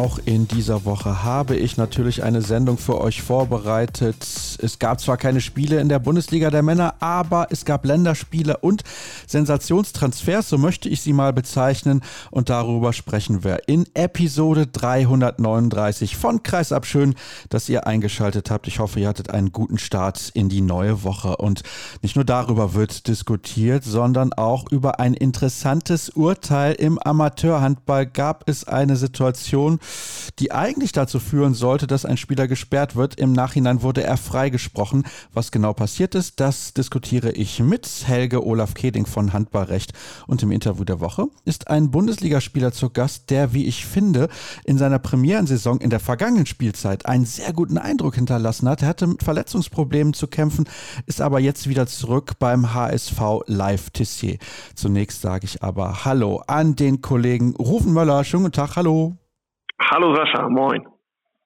Auch in dieser Woche habe ich natürlich eine Sendung für euch vorbereitet. Es gab zwar keine Spiele in der Bundesliga der Männer, aber es gab Länderspiele und Sensationstransfers, so möchte ich sie mal bezeichnen. Und darüber sprechen wir in Episode 339 von Kreisab. Schön, dass ihr eingeschaltet habt. Ich hoffe, ihr hattet einen guten Start in die neue Woche. Und nicht nur darüber wird diskutiert, sondern auch über ein interessantes Urteil im Amateurhandball gab es eine Situation, die eigentlich dazu führen sollte, dass ein Spieler gesperrt wird. Im Nachhinein wurde er freigesprochen. Was genau passiert ist, das diskutiere ich mit Helge Olaf Keding von Handballrecht. Und im Interview der Woche ist ein Bundesligaspieler zu Gast, der, wie ich finde, in seiner Premierensaison in der vergangenen Spielzeit einen sehr guten Eindruck hinterlassen hat. Er hatte mit Verletzungsproblemen zu kämpfen, ist aber jetzt wieder zurück beim HSV Live Tissier. Zunächst sage ich aber Hallo an den Kollegen Rufen Möller. Schönen guten Tag, hallo. Hallo Sascha, moin.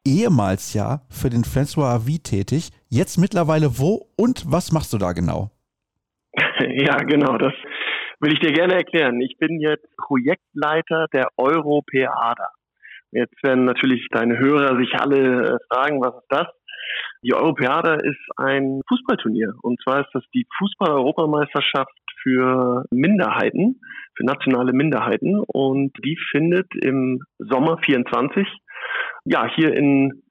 Ehemals ja für den François Avis tätig, jetzt mittlerweile wo und was machst du da genau? ja, genau, das will ich dir gerne erklären. Ich bin jetzt Projektleiter der Europeada. Jetzt werden natürlich deine Hörer sich alle äh, fragen, was ist das? Die Europeada ist ein Fußballturnier. Und zwar ist das die Fußball-Europameisterschaft für Minderheiten, für nationale Minderheiten. Und die findet im Sommer 24, ja, hier in,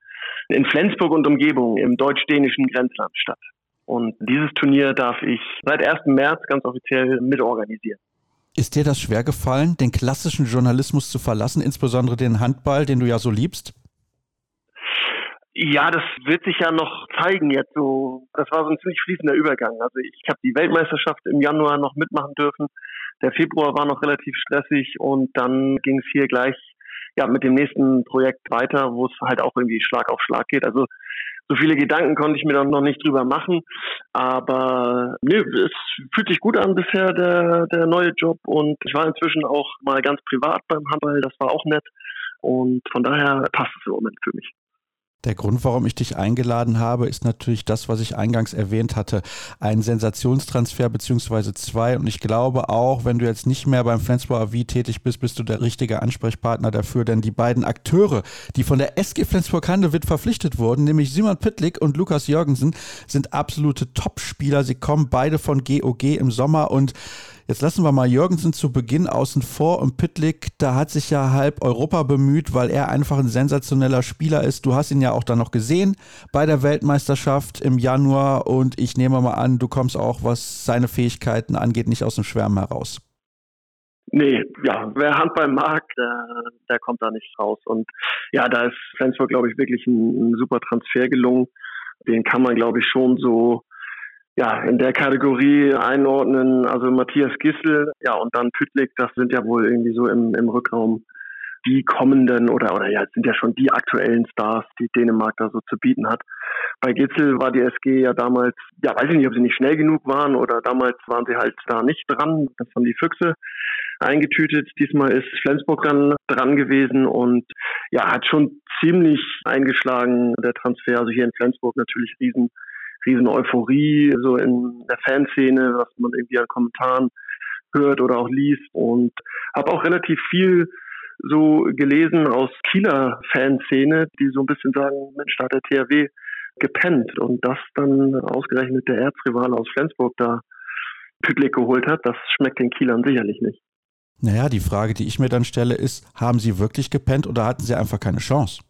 in Flensburg und Umgebung im deutsch-dänischen Grenzland statt. Und dieses Turnier darf ich seit 1. März ganz offiziell mitorganisieren. Ist dir das schwer gefallen, den klassischen Journalismus zu verlassen, insbesondere den Handball, den du ja so liebst? Ja, das wird sich ja noch zeigen jetzt so. Das war so ein ziemlich fließender Übergang. Also ich habe die Weltmeisterschaft im Januar noch mitmachen dürfen. Der Februar war noch relativ stressig und dann ging es hier gleich ja mit dem nächsten Projekt weiter, wo es halt auch irgendwie Schlag auf Schlag geht. Also so viele Gedanken konnte ich mir dann noch nicht drüber machen. Aber nö, es fühlt sich gut an bisher, der, der neue Job. Und ich war inzwischen auch mal ganz privat beim Handball, das war auch nett. Und von daher passt es im Moment für mich. Der Grund, warum ich dich eingeladen habe, ist natürlich das, was ich eingangs erwähnt hatte. Ein Sensationstransfer beziehungsweise zwei. Und ich glaube auch, wenn du jetzt nicht mehr beim Flensburg AV tätig bist, bist du der richtige Ansprechpartner dafür. Denn die beiden Akteure, die von der SG Flensburg-Handewitt verpflichtet wurden, nämlich Simon Pittlik und Lukas Jörgensen, sind absolute Top-Spieler. Sie kommen beide von GOG im Sommer und Jetzt lassen wir mal Jürgensen zu Beginn außen vor und Pitlick, da hat sich ja halb Europa bemüht, weil er einfach ein sensationeller Spieler ist. Du hast ihn ja auch dann noch gesehen bei der Weltmeisterschaft im Januar und ich nehme mal an, du kommst auch, was seine Fähigkeiten angeht, nicht aus dem Schwärmen heraus. Nee, ja, wer Handball mag, der, der kommt da nicht raus. Und ja, da ist Flensburg, glaube ich, wirklich ein, ein super Transfer gelungen. Den kann man, glaube ich, schon so ja, in der Kategorie einordnen, also Matthias Gissel, ja, und dann Pütlik, das sind ja wohl irgendwie so im, im Rückraum die kommenden oder, oder ja, sind ja schon die aktuellen Stars, die Dänemark da so zu bieten hat. Bei Gitzel war die SG ja damals, ja, weiß ich nicht, ob sie nicht schnell genug waren oder damals waren sie halt da nicht dran. Das haben die Füchse eingetütet. Diesmal ist Flensburg dann dran gewesen und ja, hat schon ziemlich eingeschlagen, der Transfer. Also hier in Flensburg natürlich riesen riesen Euphorie so in der Fanszene, was man irgendwie an Kommentaren hört oder auch liest und habe auch relativ viel so gelesen aus Kieler Fanszene, die so ein bisschen sagen, Mensch, da hat der THW gepennt und das dann ausgerechnet der Erzrivale aus Flensburg da Pütlik geholt hat, das schmeckt den Kielern sicherlich nicht. Naja, die Frage, die ich mir dann stelle, ist, haben sie wirklich gepennt oder hatten sie einfach keine Chance?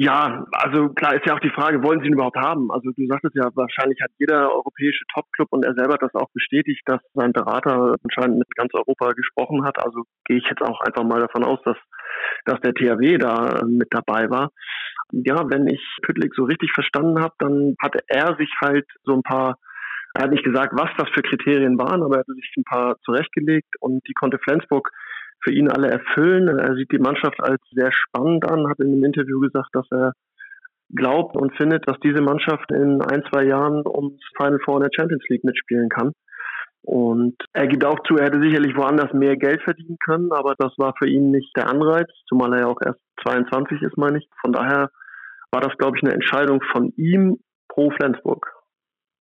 Ja, also klar ist ja auch die Frage, wollen sie ihn überhaupt haben? Also du sagtest ja, wahrscheinlich hat jeder europäische Topclub und er selber hat das auch bestätigt, dass sein Berater anscheinend mit ganz Europa gesprochen hat. Also gehe ich jetzt auch einfach mal davon aus, dass, dass der THW da mit dabei war. Ja, wenn ich Pütlik so richtig verstanden habe, dann hatte er sich halt so ein paar, er hat nicht gesagt, was das für Kriterien waren, aber er hatte sich ein paar zurechtgelegt und die konnte Flensburg für ihn alle erfüllen. Er sieht die Mannschaft als sehr spannend an, hat in einem Interview gesagt, dass er glaubt und findet, dass diese Mannschaft in ein, zwei Jahren ums Final Four in der Champions League mitspielen kann. Und er gibt auch zu, er hätte sicherlich woanders mehr Geld verdienen können, aber das war für ihn nicht der Anreiz, zumal er ja auch erst 22 ist, meine ich. Von daher war das, glaube ich, eine Entscheidung von ihm pro Flensburg.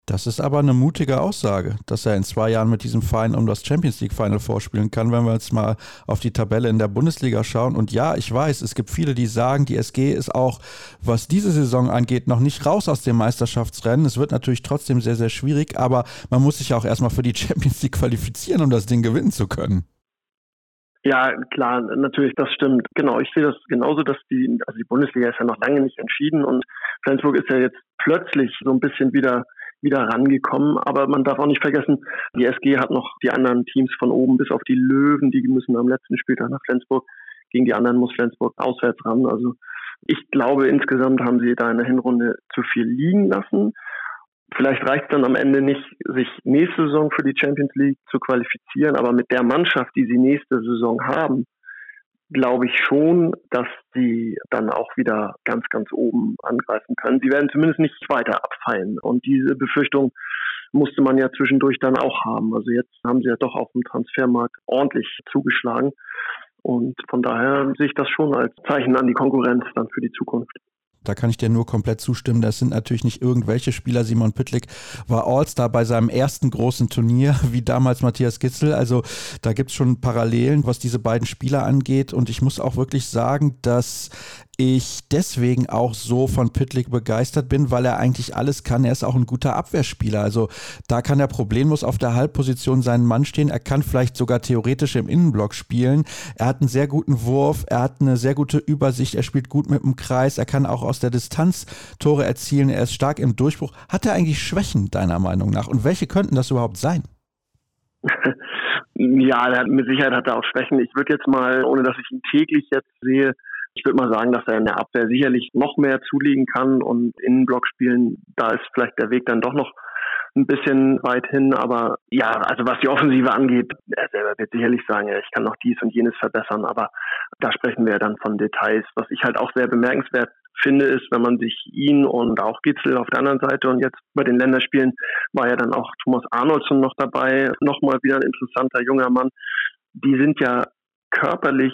Das ist aber eine mutige Aussage, dass er in zwei Jahren mit diesem Verein um das Champions League Final vorspielen kann, wenn wir jetzt mal auf die Tabelle in der Bundesliga schauen. Und ja, ich weiß, es gibt viele, die sagen, die SG ist auch, was diese Saison angeht, noch nicht raus aus dem Meisterschaftsrennen. Es wird natürlich trotzdem sehr, sehr schwierig, aber man muss sich auch erstmal für die Champions League qualifizieren, um das Ding gewinnen zu können. Ja, klar, natürlich, das stimmt. Genau, ich sehe das genauso, dass die, also die Bundesliga ist ja noch lange nicht entschieden und Flensburg ist ja jetzt plötzlich so ein bisschen wieder wieder rangekommen. Aber man darf auch nicht vergessen, die SG hat noch die anderen Teams von oben bis auf die Löwen, die müssen am letzten Spieltag nach Flensburg. Gegen die anderen muss Flensburg auswärts ran. Also ich glaube, insgesamt haben sie da in der Hinrunde zu viel liegen lassen. Vielleicht reicht es dann am Ende nicht, sich nächste Saison für die Champions League zu qualifizieren, aber mit der Mannschaft, die sie nächste Saison haben, glaube ich schon, dass sie dann auch wieder ganz, ganz oben angreifen können. Sie werden zumindest nicht weiter abfallen. Und diese Befürchtung musste man ja zwischendurch dann auch haben. Also jetzt haben sie ja doch auf dem Transfermarkt ordentlich zugeschlagen. Und von daher sehe ich das schon als Zeichen an die Konkurrenz dann für die Zukunft. Da kann ich dir nur komplett zustimmen. Das sind natürlich nicht irgendwelche Spieler. Simon Püttlik war All-Star bei seinem ersten großen Turnier, wie damals Matthias Gitzel. Also da gibt es schon Parallelen, was diese beiden Spieler angeht. Und ich muss auch wirklich sagen, dass ich deswegen auch so von Pitlick begeistert bin, weil er eigentlich alles kann. Er ist auch ein guter Abwehrspieler. Also da kann er problemlos auf der Halbposition seinen Mann stehen. Er kann vielleicht sogar theoretisch im Innenblock spielen. Er hat einen sehr guten Wurf. Er hat eine sehr gute Übersicht. Er spielt gut mit dem Kreis. Er kann auch aus der Distanz Tore erzielen. Er ist stark im Durchbruch. Hat er eigentlich Schwächen, deiner Meinung nach? Und welche könnten das überhaupt sein? Ja, mit Sicherheit hat er auch Schwächen. Ich würde jetzt mal, ohne dass ich ihn täglich jetzt sehe, ich würde mal sagen, dass er in der Abwehr sicherlich noch mehr zulegen kann und Innenblock spielen, da ist vielleicht der Weg dann doch noch ein bisschen weit hin. Aber ja, also was die Offensive angeht, er selber wird sicherlich sagen, ja, ich kann noch dies und jenes verbessern. Aber da sprechen wir dann von Details. Was ich halt auch sehr bemerkenswert finde, ist, wenn man sich ihn und auch Gitzel auf der anderen Seite und jetzt bei den Länderspielen war ja dann auch Thomas Arnoldson noch dabei, nochmal wieder ein interessanter junger Mann. Die sind ja körperlich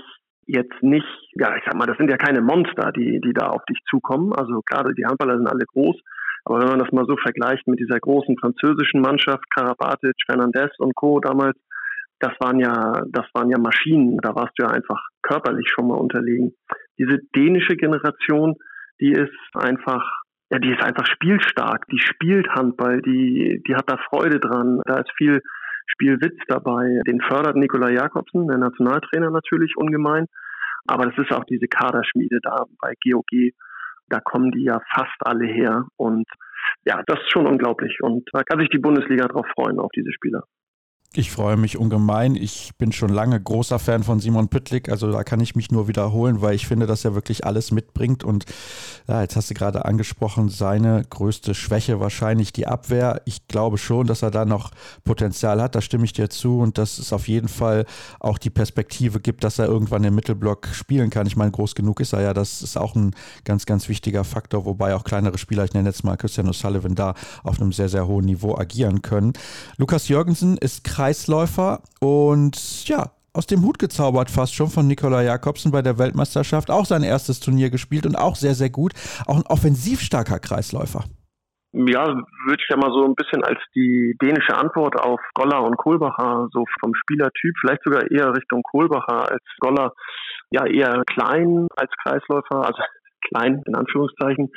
jetzt nicht, ja, ich sag mal, das sind ja keine Monster, die, die da auf dich zukommen. Also gerade die Handballer sind alle groß. Aber wenn man das mal so vergleicht mit dieser großen französischen Mannschaft, Karabatic, Fernandez und Co. damals, das waren ja, das waren ja Maschinen. Da warst du ja einfach körperlich schon mal unterlegen. Diese dänische Generation, die ist einfach, ja, die ist einfach spielstark. Die spielt Handball, die, die hat da Freude dran. Da ist viel Spielwitz dabei. Den fördert Nikola Jakobsen, der Nationaltrainer natürlich ungemein. Aber das ist auch diese Kaderschmiede da bei GOG. Da kommen die ja fast alle her. Und ja, das ist schon unglaublich. Und da kann sich die Bundesliga drauf freuen, auf diese Spieler. Ich freue mich ungemein. Ich bin schon lange großer Fan von Simon Püttlik. Also da kann ich mich nur wiederholen, weil ich finde, dass er wirklich alles mitbringt. Und ja, jetzt hast du gerade angesprochen, seine größte Schwäche wahrscheinlich die Abwehr. Ich glaube schon, dass er da noch Potenzial hat. Da stimme ich dir zu. Und dass es auf jeden Fall auch die Perspektive gibt, dass er irgendwann im Mittelblock spielen kann. Ich meine, groß genug ist er ja. Das ist auch ein ganz, ganz wichtiger Faktor. Wobei auch kleinere Spieler, ich nenne jetzt mal Christian O'Sullivan, da auf einem sehr, sehr hohen Niveau agieren können. Lukas Jürgensen ist krass Kreisläufer und ja, aus dem Hut gezaubert fast schon von Nikola Jakobsen bei der Weltmeisterschaft. Auch sein erstes Turnier gespielt und auch sehr, sehr gut. Auch ein offensiv starker Kreisläufer. Ja, würde ich ja mal so ein bisschen als die dänische Antwort auf Goller und Kohlbacher, so vom Spielertyp, vielleicht sogar eher Richtung Kohlbacher als Goller, ja eher klein als Kreisläufer, also klein in Anführungszeichen,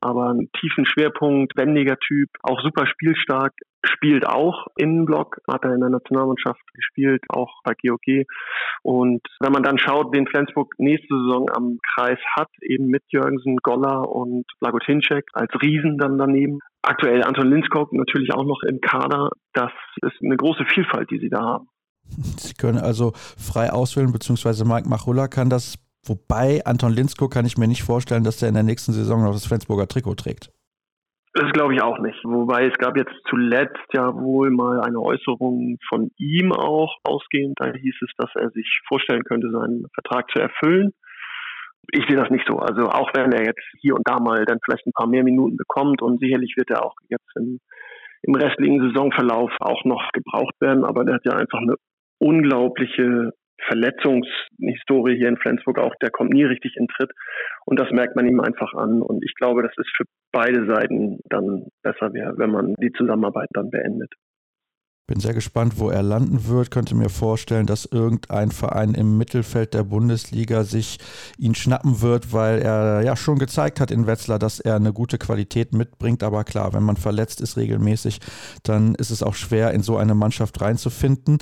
aber einen tiefen Schwerpunkt, wendiger Typ, auch super spielstark, spielt auch Innenblock, hat er in der Nationalmannschaft gespielt, auch bei GOG. Und wenn man dann schaut, wen Flensburg nächste Saison am Kreis hat, eben mit Jürgensen, Goller und Lagotinczek als Riesen dann daneben. Aktuell Anton Linskog natürlich auch noch im Kader. Das ist eine große Vielfalt, die sie da haben. Sie können also frei auswählen, beziehungsweise Mike Machulla kann das Wobei Anton Linsko kann ich mir nicht vorstellen, dass der in der nächsten Saison noch das Flensburger Trikot trägt. Das glaube ich auch nicht. Wobei es gab jetzt zuletzt ja wohl mal eine Äußerung von ihm auch ausgehend. Da hieß es, dass er sich vorstellen könnte, seinen Vertrag zu erfüllen. ich sehe das nicht so. Also auch wenn er jetzt hier und da mal dann vielleicht ein paar mehr Minuten bekommt und sicherlich wird er auch jetzt im, im restlichen Saisonverlauf auch noch gebraucht werden, aber der hat ja einfach eine unglaubliche Verletzungshistorie hier in Flensburg auch, der kommt nie richtig in Tritt und das merkt man ihm einfach an und ich glaube, das ist für beide Seiten dann besser wäre, wenn man die Zusammenarbeit dann beendet. Bin sehr gespannt, wo er landen wird. Könnte mir vorstellen, dass irgendein Verein im Mittelfeld der Bundesliga sich ihn schnappen wird, weil er ja schon gezeigt hat in Wetzlar, dass er eine gute Qualität mitbringt. Aber klar, wenn man verletzt ist regelmäßig, dann ist es auch schwer, in so eine Mannschaft reinzufinden.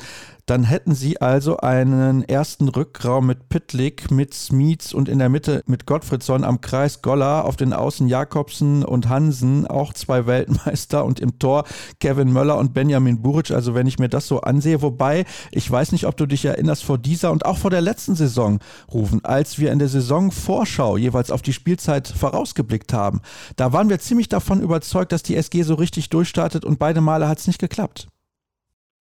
Dann hätten sie also einen ersten Rückraum mit Pittlik, mit Smeets und in der Mitte mit Gottfriedson am Kreis Goller, auf den Außen Jakobsen und Hansen, auch zwei Weltmeister und im Tor Kevin Möller und Benjamin Buric. Also wenn ich mir das so ansehe, wobei ich weiß nicht, ob du dich erinnerst vor dieser und auch vor der letzten Saison rufen, als wir in der Saisonvorschau jeweils auf die Spielzeit vorausgeblickt haben. Da waren wir ziemlich davon überzeugt, dass die SG so richtig durchstartet und beide Male hat es nicht geklappt.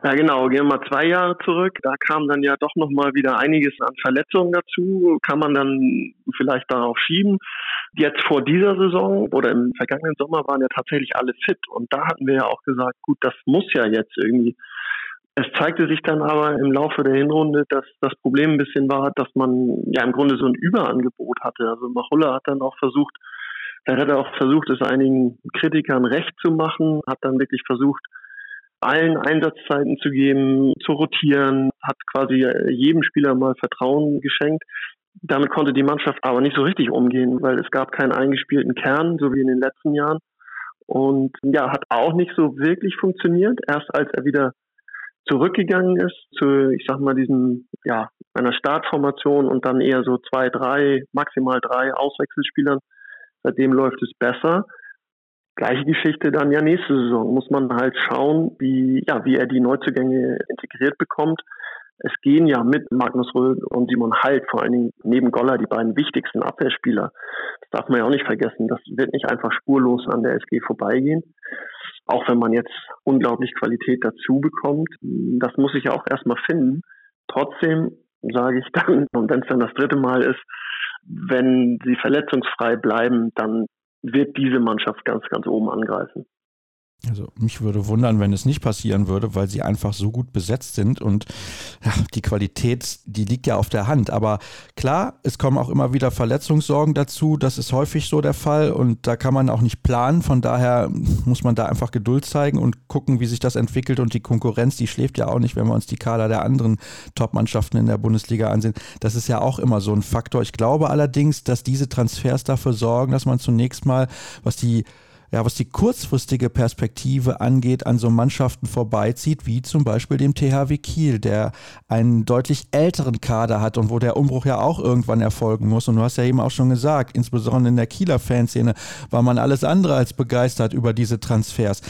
Ja, genau. Gehen wir mal zwei Jahre zurück. Da kam dann ja doch nochmal wieder einiges an Verletzungen dazu. Kann man dann vielleicht darauf schieben. Jetzt vor dieser Saison oder im vergangenen Sommer waren ja tatsächlich alle fit. Und da hatten wir ja auch gesagt, gut, das muss ja jetzt irgendwie. Es zeigte sich dann aber im Laufe der Hinrunde, dass das Problem ein bisschen war, dass man ja im Grunde so ein Überangebot hatte. Also Machulla hat dann auch versucht, er hat auch versucht, es einigen Kritikern recht zu machen, hat dann wirklich versucht, allen Einsatzzeiten zu geben, zu rotieren, hat quasi jedem Spieler mal Vertrauen geschenkt. Damit konnte die Mannschaft aber nicht so richtig umgehen, weil es gab keinen eingespielten Kern, so wie in den letzten Jahren. Und ja, hat auch nicht so wirklich funktioniert. Erst als er wieder zurückgegangen ist zu, ich sag mal, diesem, ja, einer Startformation und dann eher so zwei, drei, maximal drei Auswechselspielern. Seitdem läuft es besser. Gleiche Geschichte dann ja nächste Saison. Muss man halt schauen, wie, ja, wie er die Neuzugänge integriert bekommt. Es gehen ja mit Magnus Röhl und Simon Halt, vor allen Dingen neben Goller, die beiden wichtigsten Abwehrspieler. Das darf man ja auch nicht vergessen. Das wird nicht einfach spurlos an der SG vorbeigehen. Auch wenn man jetzt unglaublich Qualität dazu bekommt. Das muss ich ja auch erstmal finden. Trotzdem sage ich dann, und wenn es dann das dritte Mal ist, wenn sie verletzungsfrei bleiben, dann wird diese Mannschaft ganz, ganz oben angreifen. Also mich würde wundern, wenn es nicht passieren würde, weil sie einfach so gut besetzt sind und ja, die Qualität, die liegt ja auf der Hand. Aber klar, es kommen auch immer wieder Verletzungssorgen dazu. Das ist häufig so der Fall und da kann man auch nicht planen. Von daher muss man da einfach Geduld zeigen und gucken, wie sich das entwickelt. Und die Konkurrenz, die schläft ja auch nicht, wenn wir uns die Kader der anderen Top-Mannschaften in der Bundesliga ansehen. Das ist ja auch immer so ein Faktor. Ich glaube allerdings, dass diese Transfers dafür sorgen, dass man zunächst mal, was die ja, was die kurzfristige Perspektive angeht, an so Mannschaften vorbeizieht, wie zum Beispiel dem THW Kiel, der einen deutlich älteren Kader hat und wo der Umbruch ja auch irgendwann erfolgen muss. Und du hast ja eben auch schon gesagt, insbesondere in der Kieler Fanszene war man alles andere als begeistert über diese Transfers.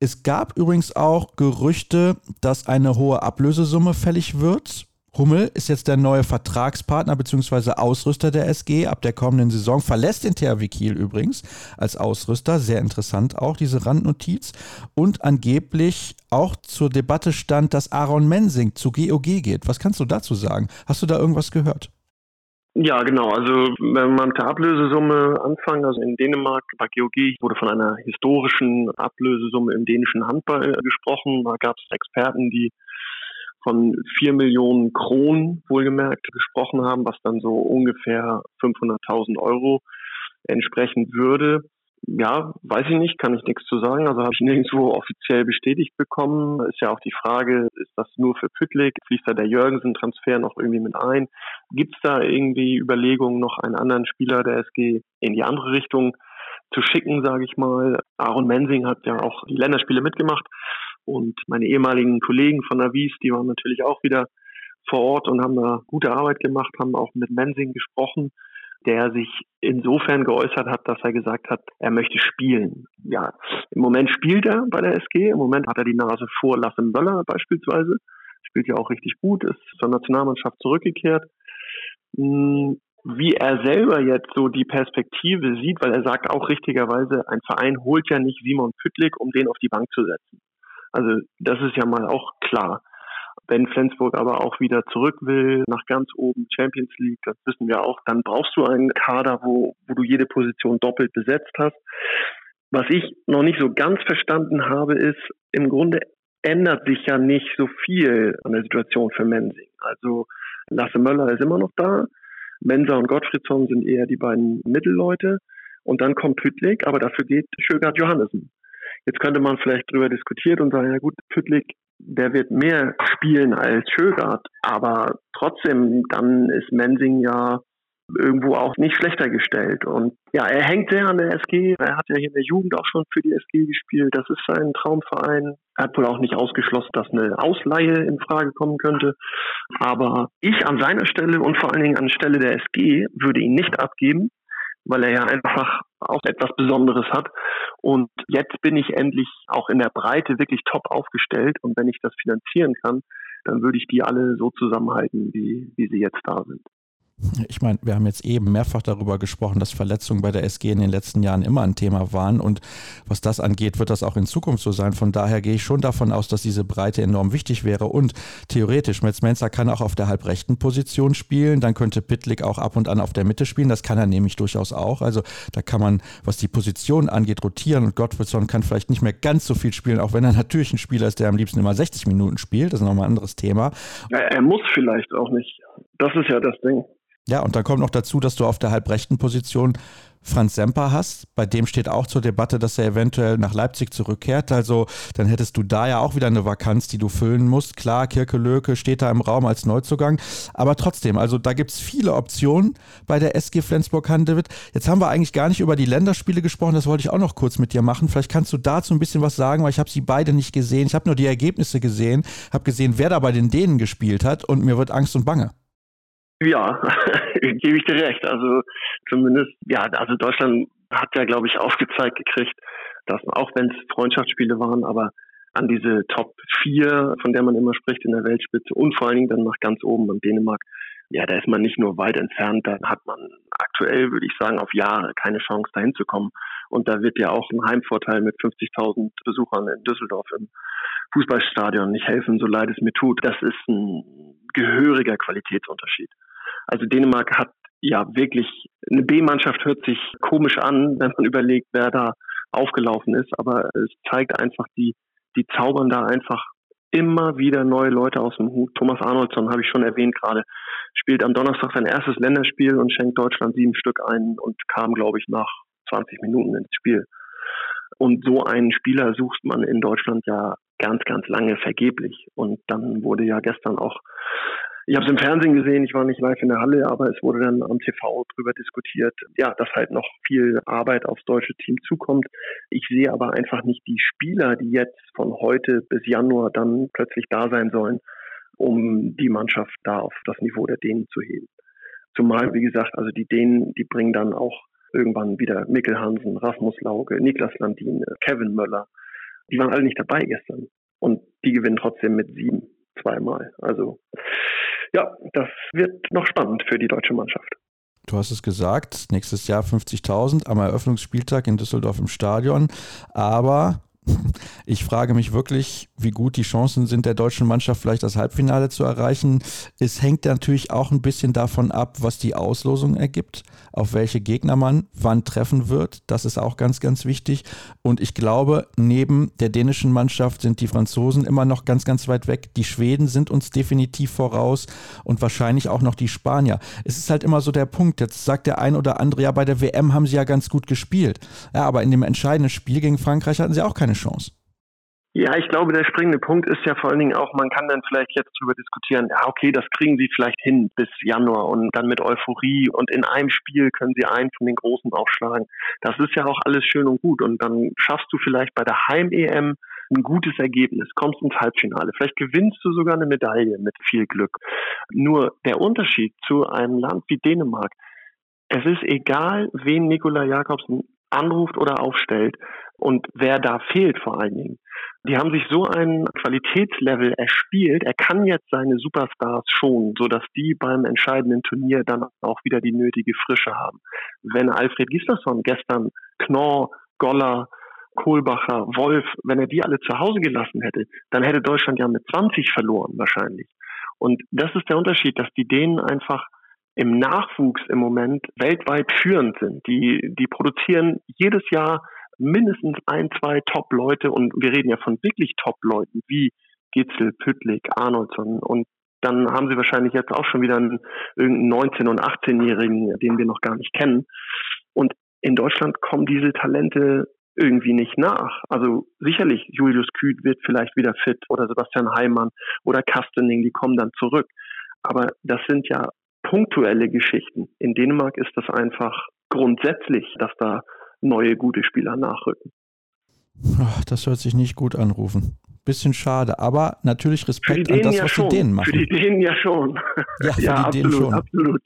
Es gab übrigens auch Gerüchte, dass eine hohe Ablösesumme fällig wird. Hummel ist jetzt der neue Vertragspartner bzw. Ausrüster der SG ab der kommenden Saison, verlässt den THW Kiel übrigens als Ausrüster, sehr interessant auch diese Randnotiz und angeblich auch zur Debatte stand, dass Aaron Mensing zu GOG geht. Was kannst du dazu sagen? Hast du da irgendwas gehört? Ja, genau. Also wenn man mit der Ablösesumme anfangen, also in Dänemark bei GOG wurde von einer historischen Ablösesumme im dänischen Handball gesprochen. Da gab es Experten, die von vier Millionen Kronen wohlgemerkt gesprochen haben, was dann so ungefähr 500.000 Euro entsprechen würde. Ja, weiß ich nicht, kann ich nichts zu sagen. Also habe ich nirgendwo offiziell bestätigt bekommen. Ist ja auch die Frage, ist das nur für Püttlik? Fließt da der Jürgensen-Transfer noch irgendwie mit ein? Gibt es da irgendwie Überlegungen, noch einen anderen Spieler der SG in die andere Richtung zu schicken, sage ich mal? Aaron Mensing hat ja auch die Länderspiele mitgemacht. Und meine ehemaligen Kollegen von Avis, die waren natürlich auch wieder vor Ort und haben da gute Arbeit gemacht, haben auch mit Mensing gesprochen, der sich insofern geäußert hat, dass er gesagt hat, er möchte spielen. Ja, im Moment spielt er bei der SG, im Moment hat er die Nase vor Lasse Möller beispielsweise, spielt ja auch richtig gut, ist zur Nationalmannschaft zurückgekehrt. Hm, wie er selber jetzt so die Perspektive sieht, weil er sagt auch richtigerweise, ein Verein holt ja nicht Simon Püttlik, um den auf die Bank zu setzen. Also das ist ja mal auch klar. Wenn Flensburg aber auch wieder zurück will, nach ganz oben Champions League, das wissen wir auch, dann brauchst du einen Kader, wo, wo du jede Position doppelt besetzt hast. Was ich noch nicht so ganz verstanden habe, ist, im Grunde ändert sich ja nicht so viel an der Situation für Mensing. Also Lasse Möller ist immer noch da. Mensa und Gottfriedsson sind eher die beiden Mittelleute. Und dann kommt Püttlik, aber dafür geht Schögert Johannessen. Jetzt könnte man vielleicht drüber diskutieren und sagen, ja gut, Püttlik, der wird mehr spielen als Schögert, aber trotzdem, dann ist Mensing ja irgendwo auch nicht schlechter gestellt. Und ja, er hängt sehr an der SG. Er hat ja hier in der Jugend auch schon für die SG gespielt. Das ist sein Traumverein. Er hat wohl auch nicht ausgeschlossen, dass eine Ausleihe in Frage kommen könnte. Aber ich an seiner Stelle und vor allen Dingen an Stelle der SG würde ihn nicht abgeben, weil er ja einfach auch etwas Besonderes hat. Und jetzt bin ich endlich auch in der Breite wirklich top aufgestellt. Und wenn ich das finanzieren kann, dann würde ich die alle so zusammenhalten, wie, wie sie jetzt da sind. Ich meine, wir haben jetzt eben mehrfach darüber gesprochen, dass Verletzungen bei der SG in den letzten Jahren immer ein Thema waren. Und was das angeht, wird das auch in Zukunft so sein. Von daher gehe ich schon davon aus, dass diese Breite enorm wichtig wäre. Und theoretisch, Metz Menzer kann auch auf der halbrechten Position spielen. Dann könnte Pitlick auch ab und an auf der Mitte spielen. Das kann er nämlich durchaus auch. Also da kann man, was die Position angeht, rotieren. Und Gottfriedson kann vielleicht nicht mehr ganz so viel spielen, auch wenn er natürlich ein Spieler ist, der am liebsten immer 60 Minuten spielt. Das ist nochmal ein anderes Thema. Ja, er muss vielleicht auch nicht. Das ist ja das Ding. Ja, und dann kommt noch dazu, dass du auf der halbrechten Position Franz Semper hast. Bei dem steht auch zur Debatte, dass er eventuell nach Leipzig zurückkehrt. Also dann hättest du da ja auch wieder eine Vakanz, die du füllen musst. Klar, Kirke Löke steht da im Raum als Neuzugang. Aber trotzdem, also da gibt es viele Optionen bei der SG Flensburg-Handewitt. Jetzt haben wir eigentlich gar nicht über die Länderspiele gesprochen. Das wollte ich auch noch kurz mit dir machen. Vielleicht kannst du dazu ein bisschen was sagen, weil ich habe sie beide nicht gesehen. Ich habe nur die Ergebnisse gesehen, habe gesehen, wer da bei den Dänen gespielt hat und mir wird Angst und Bange. Ja, gebe ich dir recht. Also zumindest, ja, also Deutschland hat ja, glaube ich, aufgezeigt gekriegt, dass auch wenn es Freundschaftsspiele waren, aber an diese Top 4, von der man immer spricht in der Weltspitze und vor allen Dingen dann nach ganz oben an Dänemark, ja, da ist man nicht nur weit entfernt, da hat man aktuell, würde ich sagen, auf Jahre keine Chance dahin zu kommen. Und da wird ja auch ein Heimvorteil mit 50.000 Besuchern in Düsseldorf im Fußballstadion nicht helfen, so leid es mir tut. Das ist ein gehöriger Qualitätsunterschied. Also Dänemark hat ja wirklich, eine B-Mannschaft hört sich komisch an, wenn man überlegt, wer da aufgelaufen ist, aber es zeigt einfach, die, die zaubern da einfach immer wieder neue Leute aus dem Hut. Thomas Arnoldsson habe ich schon erwähnt gerade, spielt am Donnerstag sein erstes Länderspiel und schenkt Deutschland sieben Stück ein und kam, glaube ich, nach 20 Minuten ins Spiel. Und so einen Spieler sucht man in Deutschland ja ganz, ganz lange vergeblich. Und dann wurde ja gestern auch ich habe es im Fernsehen gesehen, ich war nicht live in der Halle, aber es wurde dann am TV drüber diskutiert, ja, dass halt noch viel Arbeit aufs deutsche Team zukommt. Ich sehe aber einfach nicht die Spieler, die jetzt von heute bis Januar dann plötzlich da sein sollen, um die Mannschaft da auf das Niveau der Dänen zu heben. Zumal, wie gesagt, also die Dänen, die bringen dann auch irgendwann wieder Mikkel Hansen, Rasmus Lauge, Niklas Landin, Kevin Möller. Die waren alle nicht dabei gestern. Und die gewinnen trotzdem mit sieben zweimal. Also ja, das wird noch spannend für die deutsche Mannschaft. Du hast es gesagt, nächstes Jahr 50.000 am Eröffnungsspieltag in Düsseldorf im Stadion. Aber ich frage mich wirklich, wie gut die Chancen sind, der deutschen Mannschaft vielleicht das Halbfinale zu erreichen. Es hängt natürlich auch ein bisschen davon ab, was die Auslosung ergibt, auf welche Gegner man wann treffen wird. Das ist auch ganz, ganz wichtig. Und ich glaube, neben der dänischen Mannschaft sind die Franzosen immer noch ganz, ganz weit weg. Die Schweden sind uns definitiv voraus und wahrscheinlich auch noch die Spanier. Es ist halt immer so der Punkt. Jetzt sagt der ein oder andere, ja, bei der WM haben sie ja ganz gut gespielt. Ja, aber in dem entscheidenden Spiel gegen Frankreich hatten sie auch keine Chance. Ja, ich glaube, der springende Punkt ist ja vor allen Dingen auch, man kann dann vielleicht jetzt darüber diskutieren, ja, okay, das kriegen sie vielleicht hin bis Januar und dann mit Euphorie und in einem Spiel können sie einen von den Großen aufschlagen. Das ist ja auch alles schön und gut und dann schaffst du vielleicht bei der Heim-EM ein gutes Ergebnis, kommst ins Halbfinale, vielleicht gewinnst du sogar eine Medaille mit viel Glück. Nur der Unterschied zu einem Land wie Dänemark, es ist egal, wen Nikola Jakobsen anruft oder aufstellt und wer da fehlt vor allen Dingen. Die haben sich so ein Qualitätslevel erspielt. Er kann jetzt seine Superstars schonen, sodass die beim entscheidenden Turnier dann auch wieder die nötige Frische haben. Wenn Alfred Gislason gestern Knorr, Goller, Kohlbacher, Wolf, wenn er die alle zu Hause gelassen hätte, dann hätte Deutschland ja mit 20 verloren wahrscheinlich. Und das ist der Unterschied, dass die Dänen einfach im Nachwuchs im Moment weltweit führend sind. Die, die produzieren jedes Jahr mindestens ein, zwei Top-Leute und wir reden ja von wirklich Top-Leuten wie Gitzel, Püttlik, Arnoldson und dann haben sie wahrscheinlich jetzt auch schon wieder einen irgendeinen 19- und 18-Jährigen, den wir noch gar nicht kennen. Und in Deutschland kommen diese Talente irgendwie nicht nach. Also sicherlich, Julius Kühn wird vielleicht wieder fit oder Sebastian Heimann oder Kastening, die kommen dann zurück. Aber das sind ja punktuelle Geschichten. In Dänemark ist das einfach grundsätzlich, dass da neue gute Spieler nachrücken. Das hört sich nicht gut anrufen. Bisschen schade, aber natürlich Respekt an das, ja was schon. die Dänen machen. Für die Dänen ja schon. Ja, für ja, die absolut, Dänen schon. absolut.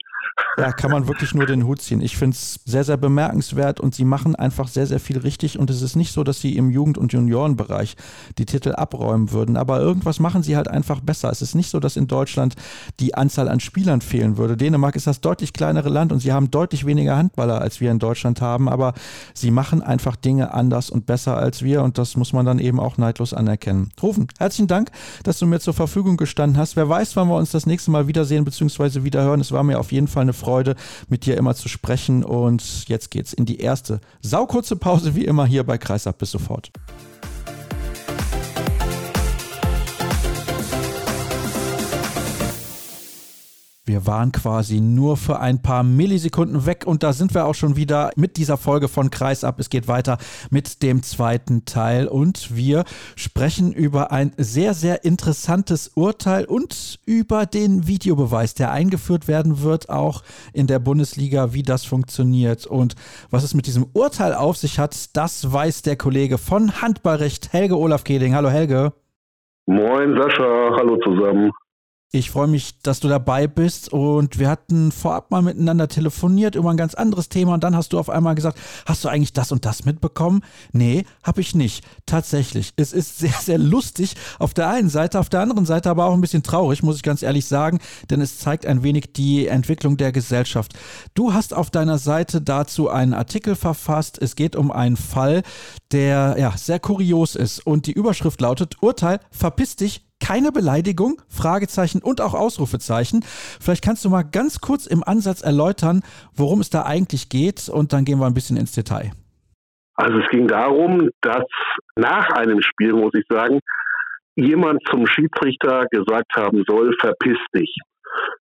Ja, kann man wirklich nur den Hut ziehen. Ich finde es sehr, sehr bemerkenswert und sie machen einfach sehr, sehr viel richtig. Und es ist nicht so, dass sie im Jugend- und Juniorenbereich die Titel abräumen würden, aber irgendwas machen sie halt einfach besser. Es ist nicht so, dass in Deutschland die Anzahl an Spielern fehlen würde. Dänemark ist das deutlich kleinere Land und sie haben deutlich weniger Handballer, als wir in Deutschland haben, aber sie machen einfach Dinge anders und besser als wir und das muss man dann eben auch neidlos anerkennen. Rufen, herzlichen Dank, dass du mir zur Verfügung gestanden hast. Wer weiß, wann wir uns das nächste Mal wiedersehen bzw. wiederhören. Es war mir auf jeden Fall eine Freude, mit dir immer zu sprechen. Und jetzt geht's in die erste saukurze Pause, wie immer hier bei Kreisab. Bis sofort. Wir waren quasi nur für ein paar Millisekunden weg und da sind wir auch schon wieder mit dieser Folge von Kreisab. Es geht weiter mit dem zweiten Teil und wir sprechen über ein sehr, sehr interessantes Urteil und über den Videobeweis, der eingeführt werden wird, auch in der Bundesliga, wie das funktioniert und was es mit diesem Urteil auf sich hat, das weiß der Kollege von Handballrecht, Helge Olaf Keding. Hallo Helge. Moin Sascha, hallo zusammen. Ich freue mich, dass du dabei bist und wir hatten vorab mal miteinander telefoniert über ein ganz anderes Thema und dann hast du auf einmal gesagt, hast du eigentlich das und das mitbekommen? Nee, habe ich nicht. Tatsächlich. Es ist sehr, sehr lustig auf der einen Seite, auf der anderen Seite aber auch ein bisschen traurig, muss ich ganz ehrlich sagen, denn es zeigt ein wenig die Entwicklung der Gesellschaft. Du hast auf deiner Seite dazu einen Artikel verfasst. Es geht um einen Fall, der ja sehr kurios ist und die Überschrift lautet Urteil, verpiss dich, keine Beleidigung, Fragezeichen und auch Ausrufezeichen. Vielleicht kannst du mal ganz kurz im Ansatz erläutern, worum es da eigentlich geht und dann gehen wir ein bisschen ins Detail. Also es ging darum, dass nach einem Spiel, muss ich sagen, jemand zum Schiedsrichter gesagt haben soll, verpiss dich.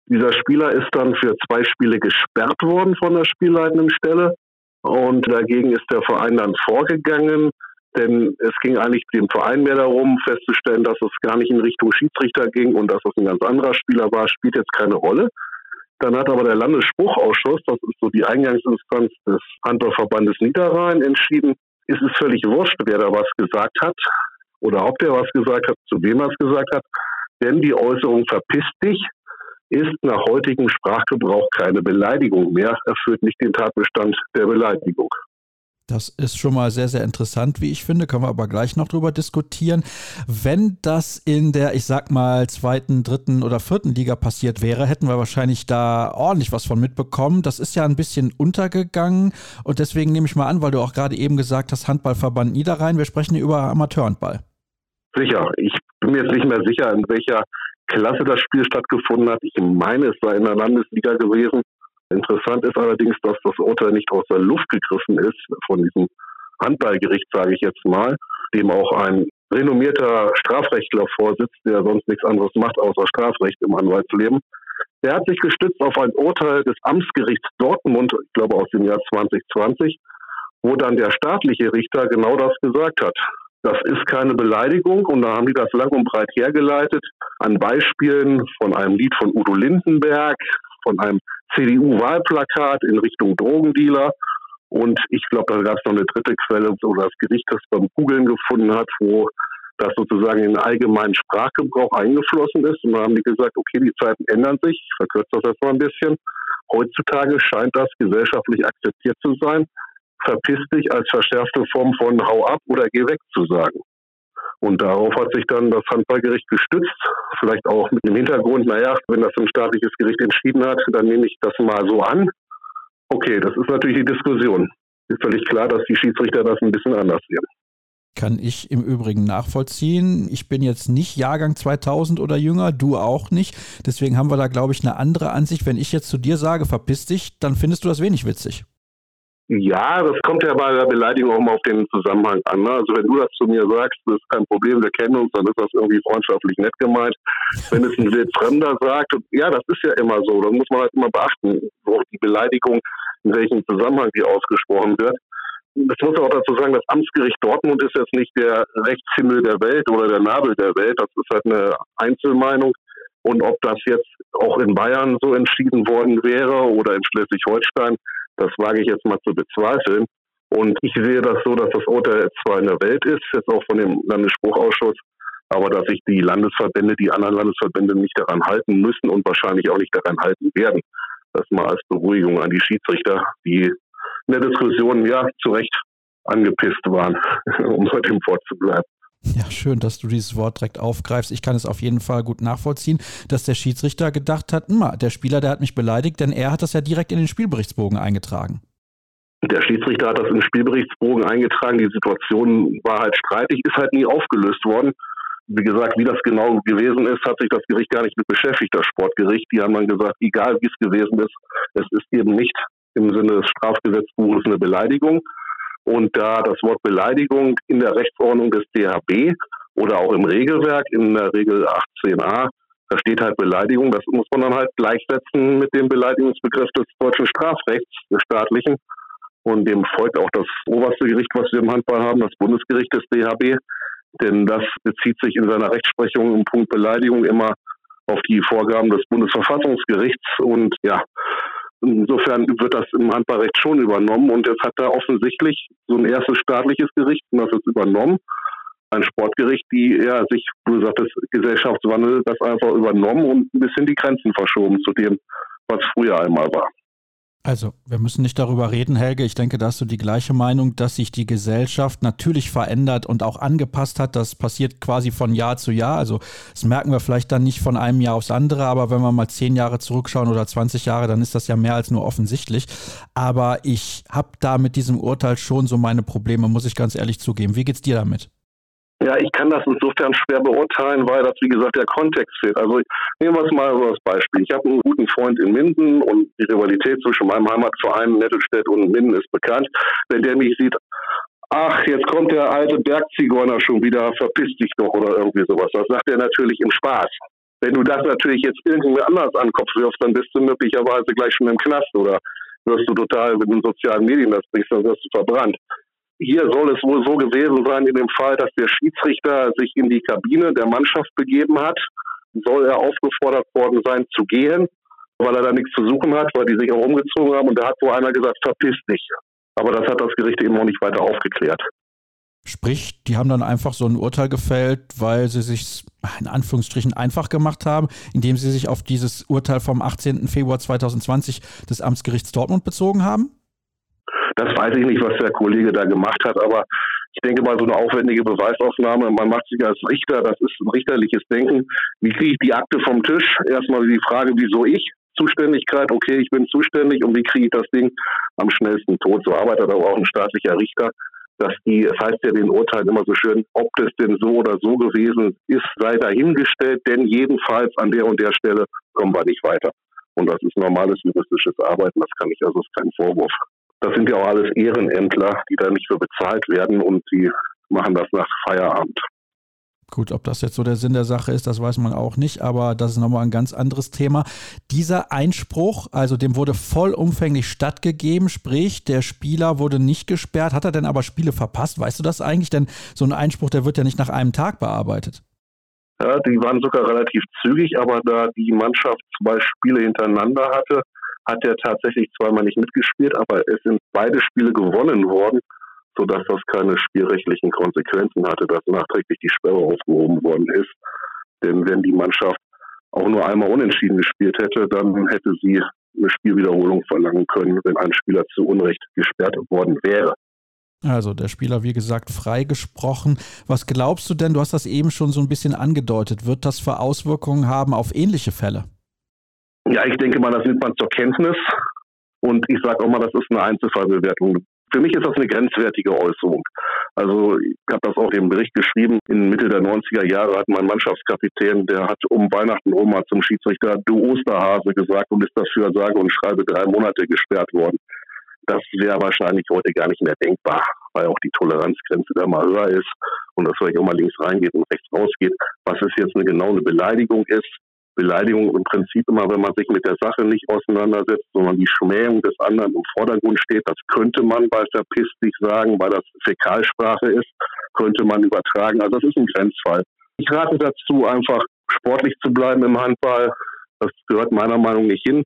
Dieser Spieler ist dann für zwei Spiele gesperrt worden von der spielleitenden Stelle und dagegen ist der Verein dann vorgegangen denn es ging eigentlich dem Verein mehr darum, festzustellen, dass es gar nicht in Richtung Schiedsrichter ging und dass es ein ganz anderer Spieler war, spielt jetzt keine Rolle. Dann hat aber der Landesspruchausschuss, das ist so die Eingangsinstanz des Handballverbandes Niederrhein, entschieden, ist es völlig wurscht, wer da was gesagt hat oder ob der was gesagt hat, zu wem er es gesagt hat. Denn die Äußerung verpiss dich ist nach heutigem Sprachgebrauch keine Beleidigung mehr, erfüllt nicht den Tatbestand der Beleidigung. Das ist schon mal sehr, sehr interessant, wie ich finde. Können wir aber gleich noch drüber diskutieren. Wenn das in der, ich sag mal, zweiten, dritten oder vierten Liga passiert wäre, hätten wir wahrscheinlich da ordentlich was von mitbekommen. Das ist ja ein bisschen untergegangen und deswegen nehme ich mal an, weil du auch gerade eben gesagt hast, Handballverband Niederrhein, wir sprechen hier über Amateurhandball. Sicher. Ich bin mir jetzt nicht mehr sicher, in welcher Klasse das Spiel stattgefunden hat. Ich meine, es sei in der Landesliga gewesen. Interessant ist allerdings, dass das Urteil nicht aus der Luft gegriffen ist von diesem Handballgericht, sage ich jetzt mal, dem auch ein renommierter Strafrechtler vorsitzt, der sonst nichts anderes macht außer Strafrecht im Anwaltsleben. Der hat sich gestützt auf ein Urteil des Amtsgerichts Dortmund, ich glaube aus dem Jahr 2020, wo dann der staatliche Richter genau das gesagt hat. Das ist keine Beleidigung und da haben die das lang und breit hergeleitet an Beispielen von einem Lied von Udo Lindenberg, von einem CDU-Wahlplakat in Richtung Drogendealer. Und ich glaube, da gab es noch eine dritte Quelle, wo das Gericht das beim Googlen gefunden hat, wo das sozusagen in den allgemeinen Sprachgebrauch eingeflossen ist. Und da haben die gesagt, okay, die Zeiten ändern sich. Ich verkürze das jetzt mal ein bisschen. Heutzutage scheint das gesellschaftlich akzeptiert zu sein. Verpiss dich als verschärfte Form von hau ab oder geh weg zu sagen. Und darauf hat sich dann das Handballgericht gestützt, vielleicht auch mit dem Hintergrund, naja, wenn das ein staatliches Gericht entschieden hat, dann nehme ich das mal so an. Okay, das ist natürlich die Diskussion. Ist völlig klar, dass die Schiedsrichter das ein bisschen anders sehen. Kann ich im Übrigen nachvollziehen. Ich bin jetzt nicht Jahrgang 2000 oder jünger, du auch nicht. Deswegen haben wir da, glaube ich, eine andere Ansicht. Wenn ich jetzt zu dir sage, verpiss dich, dann findest du das wenig witzig. Ja, das kommt ja bei der Beleidigung auch mal auf den Zusammenhang an. Ne? Also wenn du das zu mir sagst, das ist kein Problem, wir kennen uns, dann ist das irgendwie freundschaftlich nett gemeint. Wenn es ein Wildfremder sagt, ja, das ist ja immer so, dann muss man halt immer beachten, wo die Beleidigung, in welchem Zusammenhang die ausgesprochen wird. Das muss auch dazu sagen, das Amtsgericht Dortmund ist jetzt nicht der Rechtshimmel der Welt oder der Nabel der Welt. Das ist halt eine Einzelmeinung. Und ob das jetzt auch in Bayern so entschieden worden wäre oder in Schleswig-Holstein, das wage ich jetzt mal zu bezweifeln. Und ich sehe das so, dass das Urteil zwar in der Welt ist, jetzt auch von dem Landesspruchausschuss, aber dass sich die Landesverbände, die anderen Landesverbände nicht daran halten müssen und wahrscheinlich auch nicht daran halten werden. Das mal als Beruhigung an die Schiedsrichter, die in der Diskussion ja zu Recht angepisst waren, um heute im Wort zu bleiben. Ja, schön, dass du dieses Wort direkt aufgreifst. Ich kann es auf jeden Fall gut nachvollziehen, dass der Schiedsrichter gedacht hat, der Spieler, der hat mich beleidigt, denn er hat das ja direkt in den Spielberichtsbogen eingetragen. Der Schiedsrichter hat das in den Spielberichtsbogen eingetragen. Die Situation war halt streitig, ist halt nie aufgelöst worden. Wie gesagt, wie das genau gewesen ist, hat sich das Gericht gar nicht mit beschäftigt, das Sportgericht. Die haben dann gesagt, egal wie es gewesen ist, es ist eben nicht im Sinne des Strafgesetzbuches eine Beleidigung. Und da das Wort Beleidigung in der Rechtsordnung des DHB oder auch im Regelwerk in der Regel 18a, da steht halt Beleidigung, das muss man dann halt gleichsetzen mit dem Beleidigungsbegriff des deutschen Strafrechts, des staatlichen. Und dem folgt auch das oberste Gericht, was wir im Handball haben, das Bundesgericht des DHB. Denn das bezieht sich in seiner Rechtsprechung im Punkt Beleidigung immer auf die Vorgaben des Bundesverfassungsgerichts. Und ja, Insofern wird das im Handballrecht schon übernommen und jetzt hat da offensichtlich so ein erstes staatliches Gericht das ist übernommen. Ein Sportgericht, die ja sich, du sagtest, Gesellschaftswandel, das einfach übernommen und ein bisschen die Grenzen verschoben zu dem, was früher einmal war. Also, wir müssen nicht darüber reden, Helge. Ich denke, da hast du die gleiche Meinung, dass sich die Gesellschaft natürlich verändert und auch angepasst hat. Das passiert quasi von Jahr zu Jahr. Also, das merken wir vielleicht dann nicht von einem Jahr aufs andere, aber wenn wir mal zehn Jahre zurückschauen oder 20 Jahre, dann ist das ja mehr als nur offensichtlich. Aber ich habe da mit diesem Urteil schon so meine Probleme, muss ich ganz ehrlich zugeben. Wie geht's dir damit? Ja, ich kann das insofern schwer beurteilen, weil das, wie gesagt, der Kontext fehlt. Also nehmen wir es mal so als Beispiel. Ich habe einen guten Freund in Minden und die Rivalität zwischen meinem Heimatverein Nettelstedt und Minden ist bekannt. Wenn der mich sieht, ach, jetzt kommt der alte Bergzigeuner schon wieder, verpiss dich doch oder irgendwie sowas. Das sagt er natürlich im Spaß. Wenn du das natürlich jetzt irgendwie anders an den Kopf wirfst, dann bist du möglicherweise gleich schon im Knast oder wirst du total mit den sozialen Medien das bringst, dann wirst du verbrannt. Hier soll es wohl so gewesen sein, in dem Fall, dass der Schiedsrichter sich in die Kabine der Mannschaft begeben hat, soll er aufgefordert worden sein zu gehen, weil er da nichts zu suchen hat, weil die sich auch umgezogen haben und da hat wohl einer gesagt, verpiss dich. Aber das hat das Gericht eben auch nicht weiter aufgeklärt. Sprich, die haben dann einfach so ein Urteil gefällt, weil sie sich in Anführungsstrichen einfach gemacht haben, indem sie sich auf dieses Urteil vom 18. Februar 2020 des Amtsgerichts Dortmund bezogen haben? Das weiß ich nicht, was der Kollege da gemacht hat, aber ich denke mal, so eine aufwendige Beweisaufnahme, man macht sich als Richter, das ist ein richterliches Denken. Wie kriege ich die Akte vom Tisch? Erstmal die Frage, wieso ich? Zuständigkeit, okay, ich bin zuständig und wie kriege ich das Ding am schnellsten tot? So arbeitet aber auch ein staatlicher Richter, dass die, es heißt ja den Urteilen immer so schön, ob das denn so oder so gewesen ist, sei dahingestellt, denn jedenfalls an der und der Stelle kommen wir nicht weiter. Und das ist normales juristisches Arbeiten, das kann ich, also ist kein Vorwurf. Das sind ja auch alles Ehrenämtler, die da nicht für bezahlt werden und die machen das nach Feierabend. Gut, ob das jetzt so der Sinn der Sache ist, das weiß man auch nicht, aber das ist nochmal ein ganz anderes Thema. Dieser Einspruch, also dem wurde vollumfänglich stattgegeben, sprich, der Spieler wurde nicht gesperrt, hat er denn aber Spiele verpasst? Weißt du das eigentlich? Denn so ein Einspruch, der wird ja nicht nach einem Tag bearbeitet. Ja, die waren sogar relativ zügig, aber da die Mannschaft zwei Spiele hintereinander hatte, hat er tatsächlich zweimal nicht mitgespielt, aber es sind beide Spiele gewonnen worden, sodass das keine spielrechtlichen Konsequenzen hatte, dass nachträglich die Sperre aufgehoben worden ist. Denn wenn die Mannschaft auch nur einmal unentschieden gespielt hätte, dann hätte sie eine Spielwiederholung verlangen können, wenn ein Spieler zu Unrecht gesperrt worden wäre. Also der Spieler, wie gesagt, freigesprochen. Was glaubst du denn, du hast das eben schon so ein bisschen angedeutet, wird das für Auswirkungen haben auf ähnliche Fälle? Ja, ich denke mal, das nimmt man zur Kenntnis. Und ich sage auch mal, das ist eine Einzelfallbewertung. Für mich ist das eine grenzwertige Äußerung. Also ich habe das auch im Bericht geschrieben. In Mitte der 90er Jahre hat mein Mannschaftskapitän, der hat um Weihnachten rum mal zum Schiedsrichter Du Osterhase gesagt und ist dafür sage und schreibe drei Monate gesperrt worden. Das wäre wahrscheinlich heute gar nicht mehr denkbar, weil auch die Toleranzgrenze da mal höher ist und das vielleicht auch mal links reingeht und rechts rausgeht. Was es jetzt eine genaue Beleidigung ist, Beleidigung im Prinzip immer, wenn man sich mit der Sache nicht auseinandersetzt, sondern die Schmähung des anderen im Vordergrund steht. Das könnte man bei Verpiss sich sagen, weil das Fäkalsprache ist, könnte man übertragen. Also das ist ein Grenzfall. Ich rate dazu, einfach sportlich zu bleiben im Handball. Das gehört meiner Meinung nach nicht hin.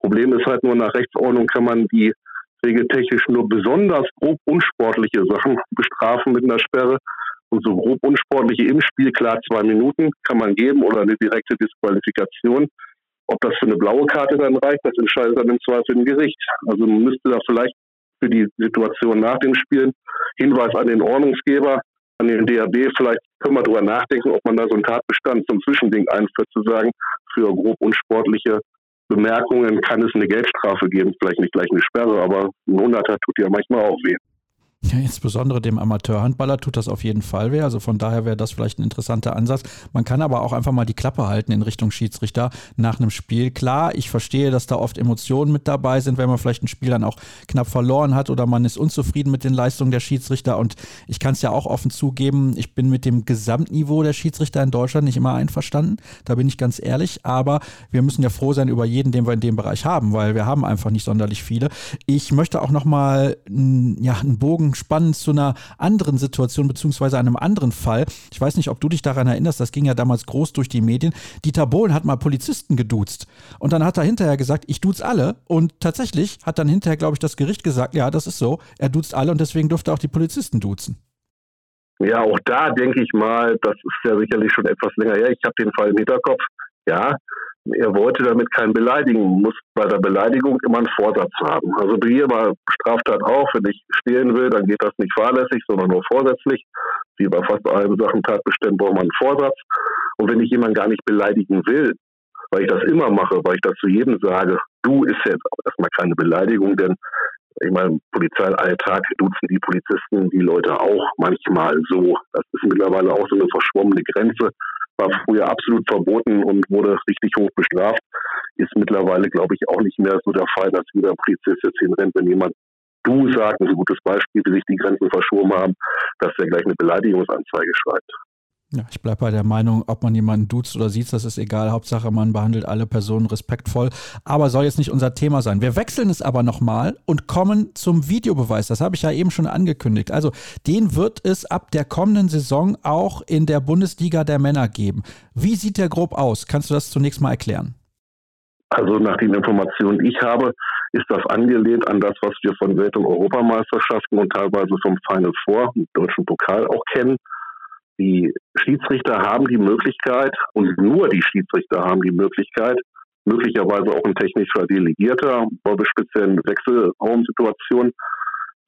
Problem ist halt nur, nach Rechtsordnung kann man die regeltechnisch nur besonders grob unsportliche Sachen bestrafen mit einer Sperre. Und so grob unsportliche im Spiel, klar, zwei Minuten kann man geben oder eine direkte Disqualifikation. Ob das für eine blaue Karte dann reicht, das entscheidet dann im Zweifel ein Gericht. Also man müsste da vielleicht für die Situation nach dem Spiel Hinweis an den Ordnungsgeber, an den DAB, vielleicht können wir darüber nachdenken, ob man da so einen Tatbestand zum Zwischending einführt, zu sagen, für grob unsportliche Bemerkungen kann es eine Geldstrafe geben, vielleicht nicht gleich eine Sperre, aber ein Hunderter tut ja manchmal auch weh. Ja, insbesondere dem Amateurhandballer tut das auf jeden Fall weh. Also von daher wäre das vielleicht ein interessanter Ansatz. Man kann aber auch einfach mal die Klappe halten in Richtung Schiedsrichter nach einem Spiel. Klar, ich verstehe, dass da oft Emotionen mit dabei sind, wenn man vielleicht ein Spiel dann auch knapp verloren hat oder man ist unzufrieden mit den Leistungen der Schiedsrichter. Und ich kann es ja auch offen zugeben, ich bin mit dem Gesamtniveau der Schiedsrichter in Deutschland nicht immer einverstanden. Da bin ich ganz ehrlich. Aber wir müssen ja froh sein über jeden, den wir in dem Bereich haben, weil wir haben einfach nicht sonderlich viele. Ich möchte auch nochmal ja, einen Bogen spannend zu einer anderen Situation beziehungsweise einem anderen Fall. Ich weiß nicht, ob du dich daran erinnerst, das ging ja damals groß durch die Medien. Dieter Bohlen hat mal Polizisten geduzt und dann hat er hinterher gesagt, ich duze alle und tatsächlich hat dann hinterher, glaube ich, das Gericht gesagt, ja, das ist so, er duzt alle und deswegen durfte auch die Polizisten duzen. Ja, auch da denke ich mal, das ist ja sicherlich schon etwas länger her. Ich habe den Fall im Hinterkopf. Ja, er wollte damit keinen beleidigen, muss bei der Beleidigung immer einen Vorsatz haben. Also hier bei Straftat auch, wenn ich stehlen will, dann geht das nicht fahrlässig, sondern nur vorsätzlich. Wie bei fast allen Sachen Tatbeständen braucht man einen Vorsatz. Und wenn ich jemanden gar nicht beleidigen will, weil ich das immer mache, weil ich das zu jedem sage, du ist jetzt erstmal keine Beleidigung, denn ich meine, Polizei Alltag duzen die Polizisten die Leute auch manchmal so. Das ist mittlerweile auch so eine verschwommene Grenze war früher absolut verboten und wurde richtig hoch bestraft. Ist mittlerweile, glaube ich, auch nicht mehr so der Fall, dass jeder Polizist jetzt hinrennt, wenn jemand du sagt, ein gutes Beispiel, wie sich die Grenzen verschoben haben, dass er gleich eine Beleidigungsanzeige schreibt. Ja, ich bleibe bei der Meinung, ob man jemanden duzt oder sieht, das ist egal. Hauptsache, man behandelt alle Personen respektvoll. Aber soll jetzt nicht unser Thema sein. Wir wechseln es aber nochmal und kommen zum Videobeweis. Das habe ich ja eben schon angekündigt. Also, den wird es ab der kommenden Saison auch in der Bundesliga der Männer geben. Wie sieht der grob aus? Kannst du das zunächst mal erklären? Also nach den Informationen, die ich habe, ist das angelehnt an das, was wir von Welt- und Europameisterschaften und teilweise vom Final Four, dem deutschen Pokal auch kennen. Die Schiedsrichter haben die Möglichkeit und nur die Schiedsrichter haben die Möglichkeit, möglicherweise auch ein technischer Delegierter bei speziellen Wechselraumsituationen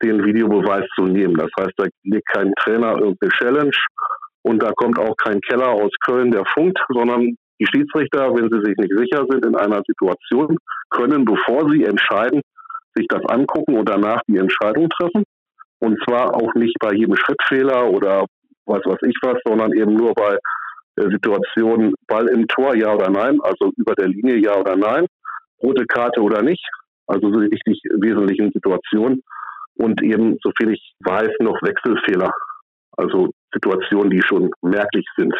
den Videobeweis zu nehmen. Das heißt, da liegt kein Trainer irgendeine Challenge und da kommt auch kein Keller aus Köln, der funkt, sondern die Schiedsrichter, wenn sie sich nicht sicher sind in einer Situation, können, bevor sie entscheiden, sich das angucken und danach die Entscheidung treffen. Und zwar auch nicht bei jedem Schrittfehler oder weiß was ich was, sondern eben nur bei der Situation Ball im Tor, ja oder nein, also über der Linie, ja oder nein, rote Karte oder nicht, also so richtig wesentlichen Situationen und eben, soviel ich weiß, noch Wechselfehler, also Situationen, die schon merklich sind.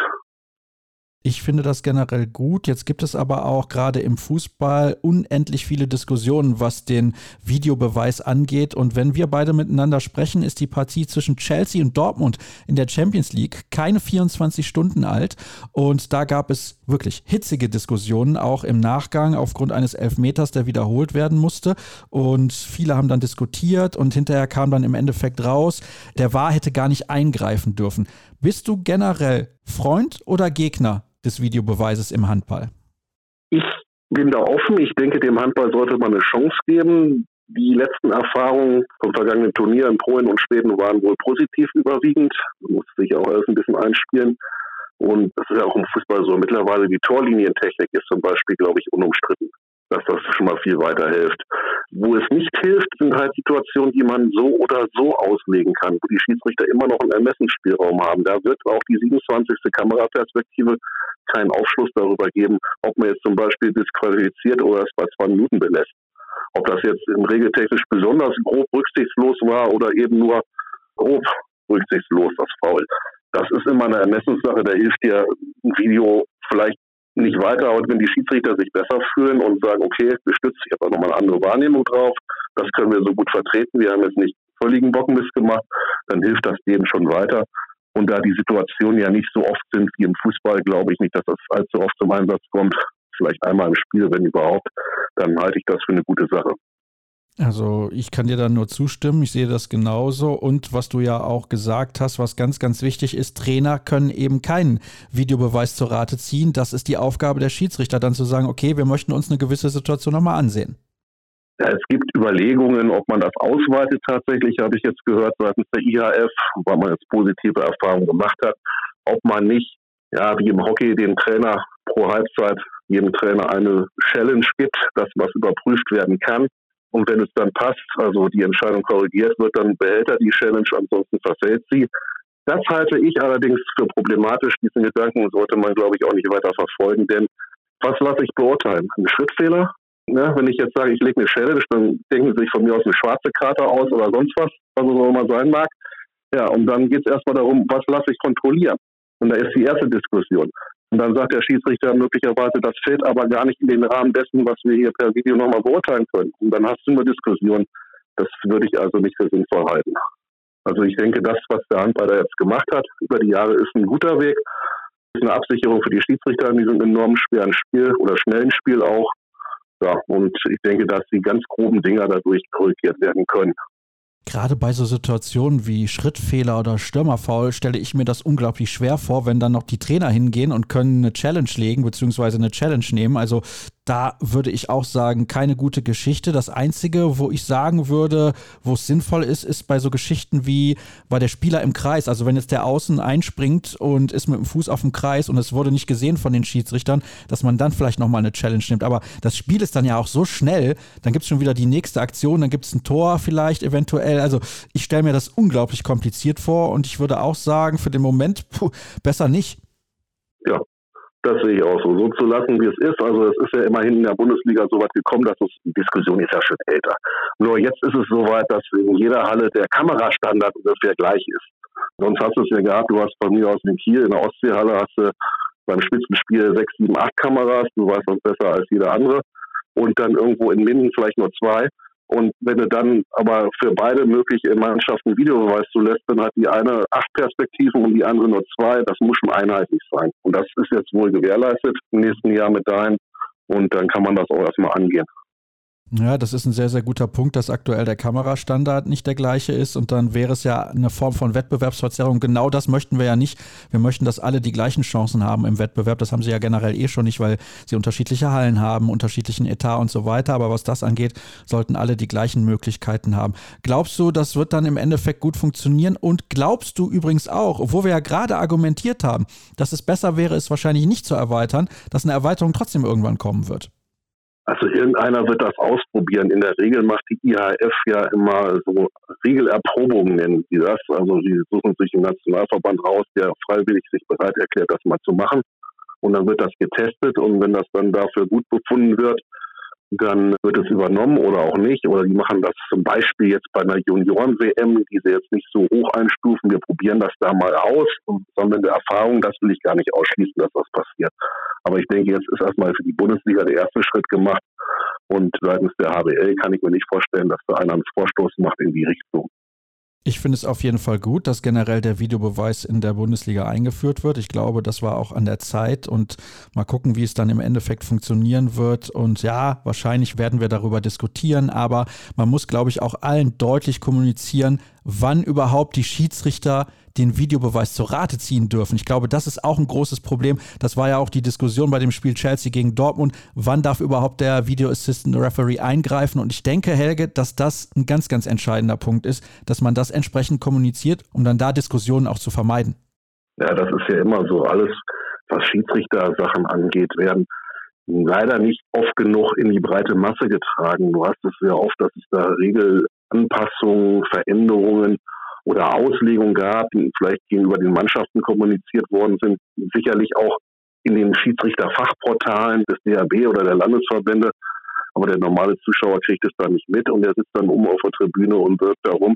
Ich finde das generell gut. Jetzt gibt es aber auch gerade im Fußball unendlich viele Diskussionen, was den Videobeweis angeht. Und wenn wir beide miteinander sprechen, ist die Partie zwischen Chelsea und Dortmund in der Champions League keine 24 Stunden alt. Und da gab es wirklich hitzige Diskussionen, auch im Nachgang aufgrund eines Elfmeters, der wiederholt werden musste. Und viele haben dann diskutiert und hinterher kam dann im Endeffekt raus, der War hätte gar nicht eingreifen dürfen. Bist du generell Freund oder Gegner des Videobeweises im Handball? Ich bin da offen. Ich denke, dem Handball sollte man eine Chance geben. Die letzten Erfahrungen vom vergangenen Turnier in Polen und Schweden waren wohl positiv überwiegend. Man muss sich auch alles ein bisschen einspielen. Und das ist ja auch im Fußball so. Mittlerweile die Torlinientechnik ist zum Beispiel, glaube ich, unumstritten. Dass das schon mal viel weiterhilft. Wo es nicht hilft, sind halt Situationen, die man so oder so auslegen kann, wo die Schiedsrichter immer noch einen Ermessensspielraum haben. Da wird auch die 27. Kameraperspektive keinen Aufschluss darüber geben, ob man jetzt zum Beispiel disqualifiziert oder es bei zwei Minuten belässt. Ob das jetzt im regeltechnisch besonders grob rücksichtslos war oder eben nur grob rücksichtslos, das Foul. Das ist immer eine Ermessenssache, da hilft dir ein Video vielleicht nicht weiter, aber wenn die Schiedsrichter sich besser fühlen und sagen, okay, gestützt, ich habe auch nochmal eine andere Wahrnehmung drauf, das können wir so gut vertreten, wir haben jetzt nicht völligen Bockenmist gemacht, dann hilft das denen schon weiter. Und da die Situationen ja nicht so oft sind wie im Fußball, glaube ich nicht, dass das allzu oft zum Einsatz kommt. Vielleicht einmal im Spiel, wenn überhaupt, dann halte ich das für eine gute Sache. Also ich kann dir da nur zustimmen, ich sehe das genauso. Und was du ja auch gesagt hast, was ganz, ganz wichtig ist, Trainer können eben keinen Videobeweis zur Rate ziehen. Das ist die Aufgabe der Schiedsrichter, dann zu sagen, okay, wir möchten uns eine gewisse Situation nochmal ansehen. Ja, es gibt Überlegungen, ob man das ausweitet tatsächlich, habe ich jetzt gehört seitens der IHF, weil man jetzt positive Erfahrungen gemacht hat, ob man nicht, ja, wie im Hockey, dem Trainer pro Halbzeit jedem Trainer eine Challenge gibt, dass was überprüft werden kann. Und wenn es dann passt, also die Entscheidung korrigiert wird, dann behält er die Challenge, ansonsten verfällt sie. Das halte ich allerdings für problematisch. Diesen Gedanken sollte man, glaube ich, auch nicht weiter verfolgen, denn was lasse ich beurteilen? Ein Schrittfehler? Ja, wenn ich jetzt sage, ich lege eine Challenge, dann denken sie sich von mir aus eine schwarze Karte aus oder sonst was, was es auch immer sein mag. Ja, und dann geht es erstmal darum, was lasse ich kontrollieren? Und da ist die erste Diskussion. Und dann sagt der Schiedsrichter möglicherweise, das fällt aber gar nicht in den Rahmen dessen, was wir hier per Video nochmal beurteilen können. Und dann hast du eine Diskussion. Das würde ich also nicht für sinnvoll halten. Also ich denke, das, was der Handballer jetzt gemacht hat über die Jahre, ist ein guter Weg. Ist eine Absicherung für die Schiedsrichter in diesem enorm schweren Spiel oder schnellen Spiel auch. Ja, und ich denke, dass die ganz groben Dinger dadurch korrigiert werden können. Gerade bei so Situationen wie Schrittfehler oder Stürmerfaul stelle ich mir das unglaublich schwer vor, wenn dann noch die Trainer hingehen und können eine Challenge legen, beziehungsweise eine Challenge nehmen. Also da würde ich auch sagen, keine gute Geschichte. Das Einzige, wo ich sagen würde, wo es sinnvoll ist, ist bei so Geschichten wie bei der Spieler im Kreis. Also wenn jetzt der Außen einspringt und ist mit dem Fuß auf dem Kreis und es wurde nicht gesehen von den Schiedsrichtern, dass man dann vielleicht nochmal eine Challenge nimmt. Aber das Spiel ist dann ja auch so schnell, dann gibt es schon wieder die nächste Aktion, dann gibt es ein Tor vielleicht eventuell. Also ich stelle mir das unglaublich kompliziert vor und ich würde auch sagen, für den Moment, puh, besser nicht. Ja, das sehe ich auch so. So zu lassen, wie es ist. Also es ist ja immerhin in der Bundesliga so weit gekommen, dass es, die Diskussion ist ja schon älter. Nur jetzt ist es so weit, dass in jeder Halle der Kamerastandard ungefähr gleich ist. Sonst hast du es ja gehabt, du hast von mir aus in Kiel in der Ostseehalle hast du beim Spitzenspiel sechs, sieben, acht Kameras, du weißt das besser als jeder andere. Und dann irgendwo in Minden vielleicht nur zwei. Und wenn du dann aber für beide mögliche Mannschaften Videobeweis zulässt, dann hat die eine acht Perspektiven und die andere nur zwei. Das muss schon einheitlich sein. Und das ist jetzt wohl gewährleistet im nächsten Jahr mit dahin. Und dann kann man das auch erstmal angehen. Ja, das ist ein sehr, sehr guter Punkt, dass aktuell der Kamerastandard nicht der gleiche ist und dann wäre es ja eine Form von Wettbewerbsverzerrung. Genau das möchten wir ja nicht. Wir möchten, dass alle die gleichen Chancen haben im Wettbewerb. Das haben sie ja generell eh schon nicht, weil sie unterschiedliche Hallen haben, unterschiedlichen Etat und so weiter. Aber was das angeht, sollten alle die gleichen Möglichkeiten haben. Glaubst du, das wird dann im Endeffekt gut funktionieren? Und glaubst du übrigens auch, obwohl wir ja gerade argumentiert haben, dass es besser wäre, es wahrscheinlich nicht zu erweitern, dass eine Erweiterung trotzdem irgendwann kommen wird? Also irgendeiner wird das ausprobieren. In der Regel macht die IHF ja immer so Regelerprobungen, nennen sie das. Also sie suchen sich einen Nationalverband raus, der freiwillig sich bereit erklärt, das mal zu machen. Und dann wird das getestet und wenn das dann dafür gut befunden wird, dann wird es übernommen oder auch nicht. Oder die machen das zum Beispiel jetzt bei einer Junioren-WM, die sie jetzt nicht so hoch einstufen. Wir probieren das da mal aus und sammeln der Erfahrung. Das will ich gar nicht ausschließen, dass das passiert. Aber ich denke, jetzt ist erstmal für die Bundesliga der erste Schritt gemacht. Und seitens der HBL kann ich mir nicht vorstellen, dass da einer einen Vorstoß macht in die Richtung. Ich finde es auf jeden Fall gut, dass generell der Videobeweis in der Bundesliga eingeführt wird. Ich glaube, das war auch an der Zeit und mal gucken, wie es dann im Endeffekt funktionieren wird. Und ja, wahrscheinlich werden wir darüber diskutieren, aber man muss, glaube ich, auch allen deutlich kommunizieren, wann überhaupt die Schiedsrichter den Videobeweis zur Rate ziehen dürfen. Ich glaube, das ist auch ein großes Problem. Das war ja auch die Diskussion bei dem Spiel Chelsea gegen Dortmund. Wann darf überhaupt der Video Assistant Referee eingreifen? Und ich denke, Helge, dass das ein ganz, ganz entscheidender Punkt ist, dass man das entsprechend kommuniziert, um dann da Diskussionen auch zu vermeiden. Ja, das ist ja immer so. Alles, was Schiedsrichter-Sachen angeht, werden leider nicht oft genug in die breite Masse getragen. Du hast es sehr oft, dass es da Regelanpassungen, Veränderungen oder Auslegungen gab, die vielleicht gegenüber den Mannschaften kommuniziert worden sind, sicherlich auch in den Schiedsrichterfachportalen des DAB oder der Landesverbände. Aber der normale Zuschauer kriegt es da nicht mit und er sitzt dann oben auf der Tribüne und wirkt darum.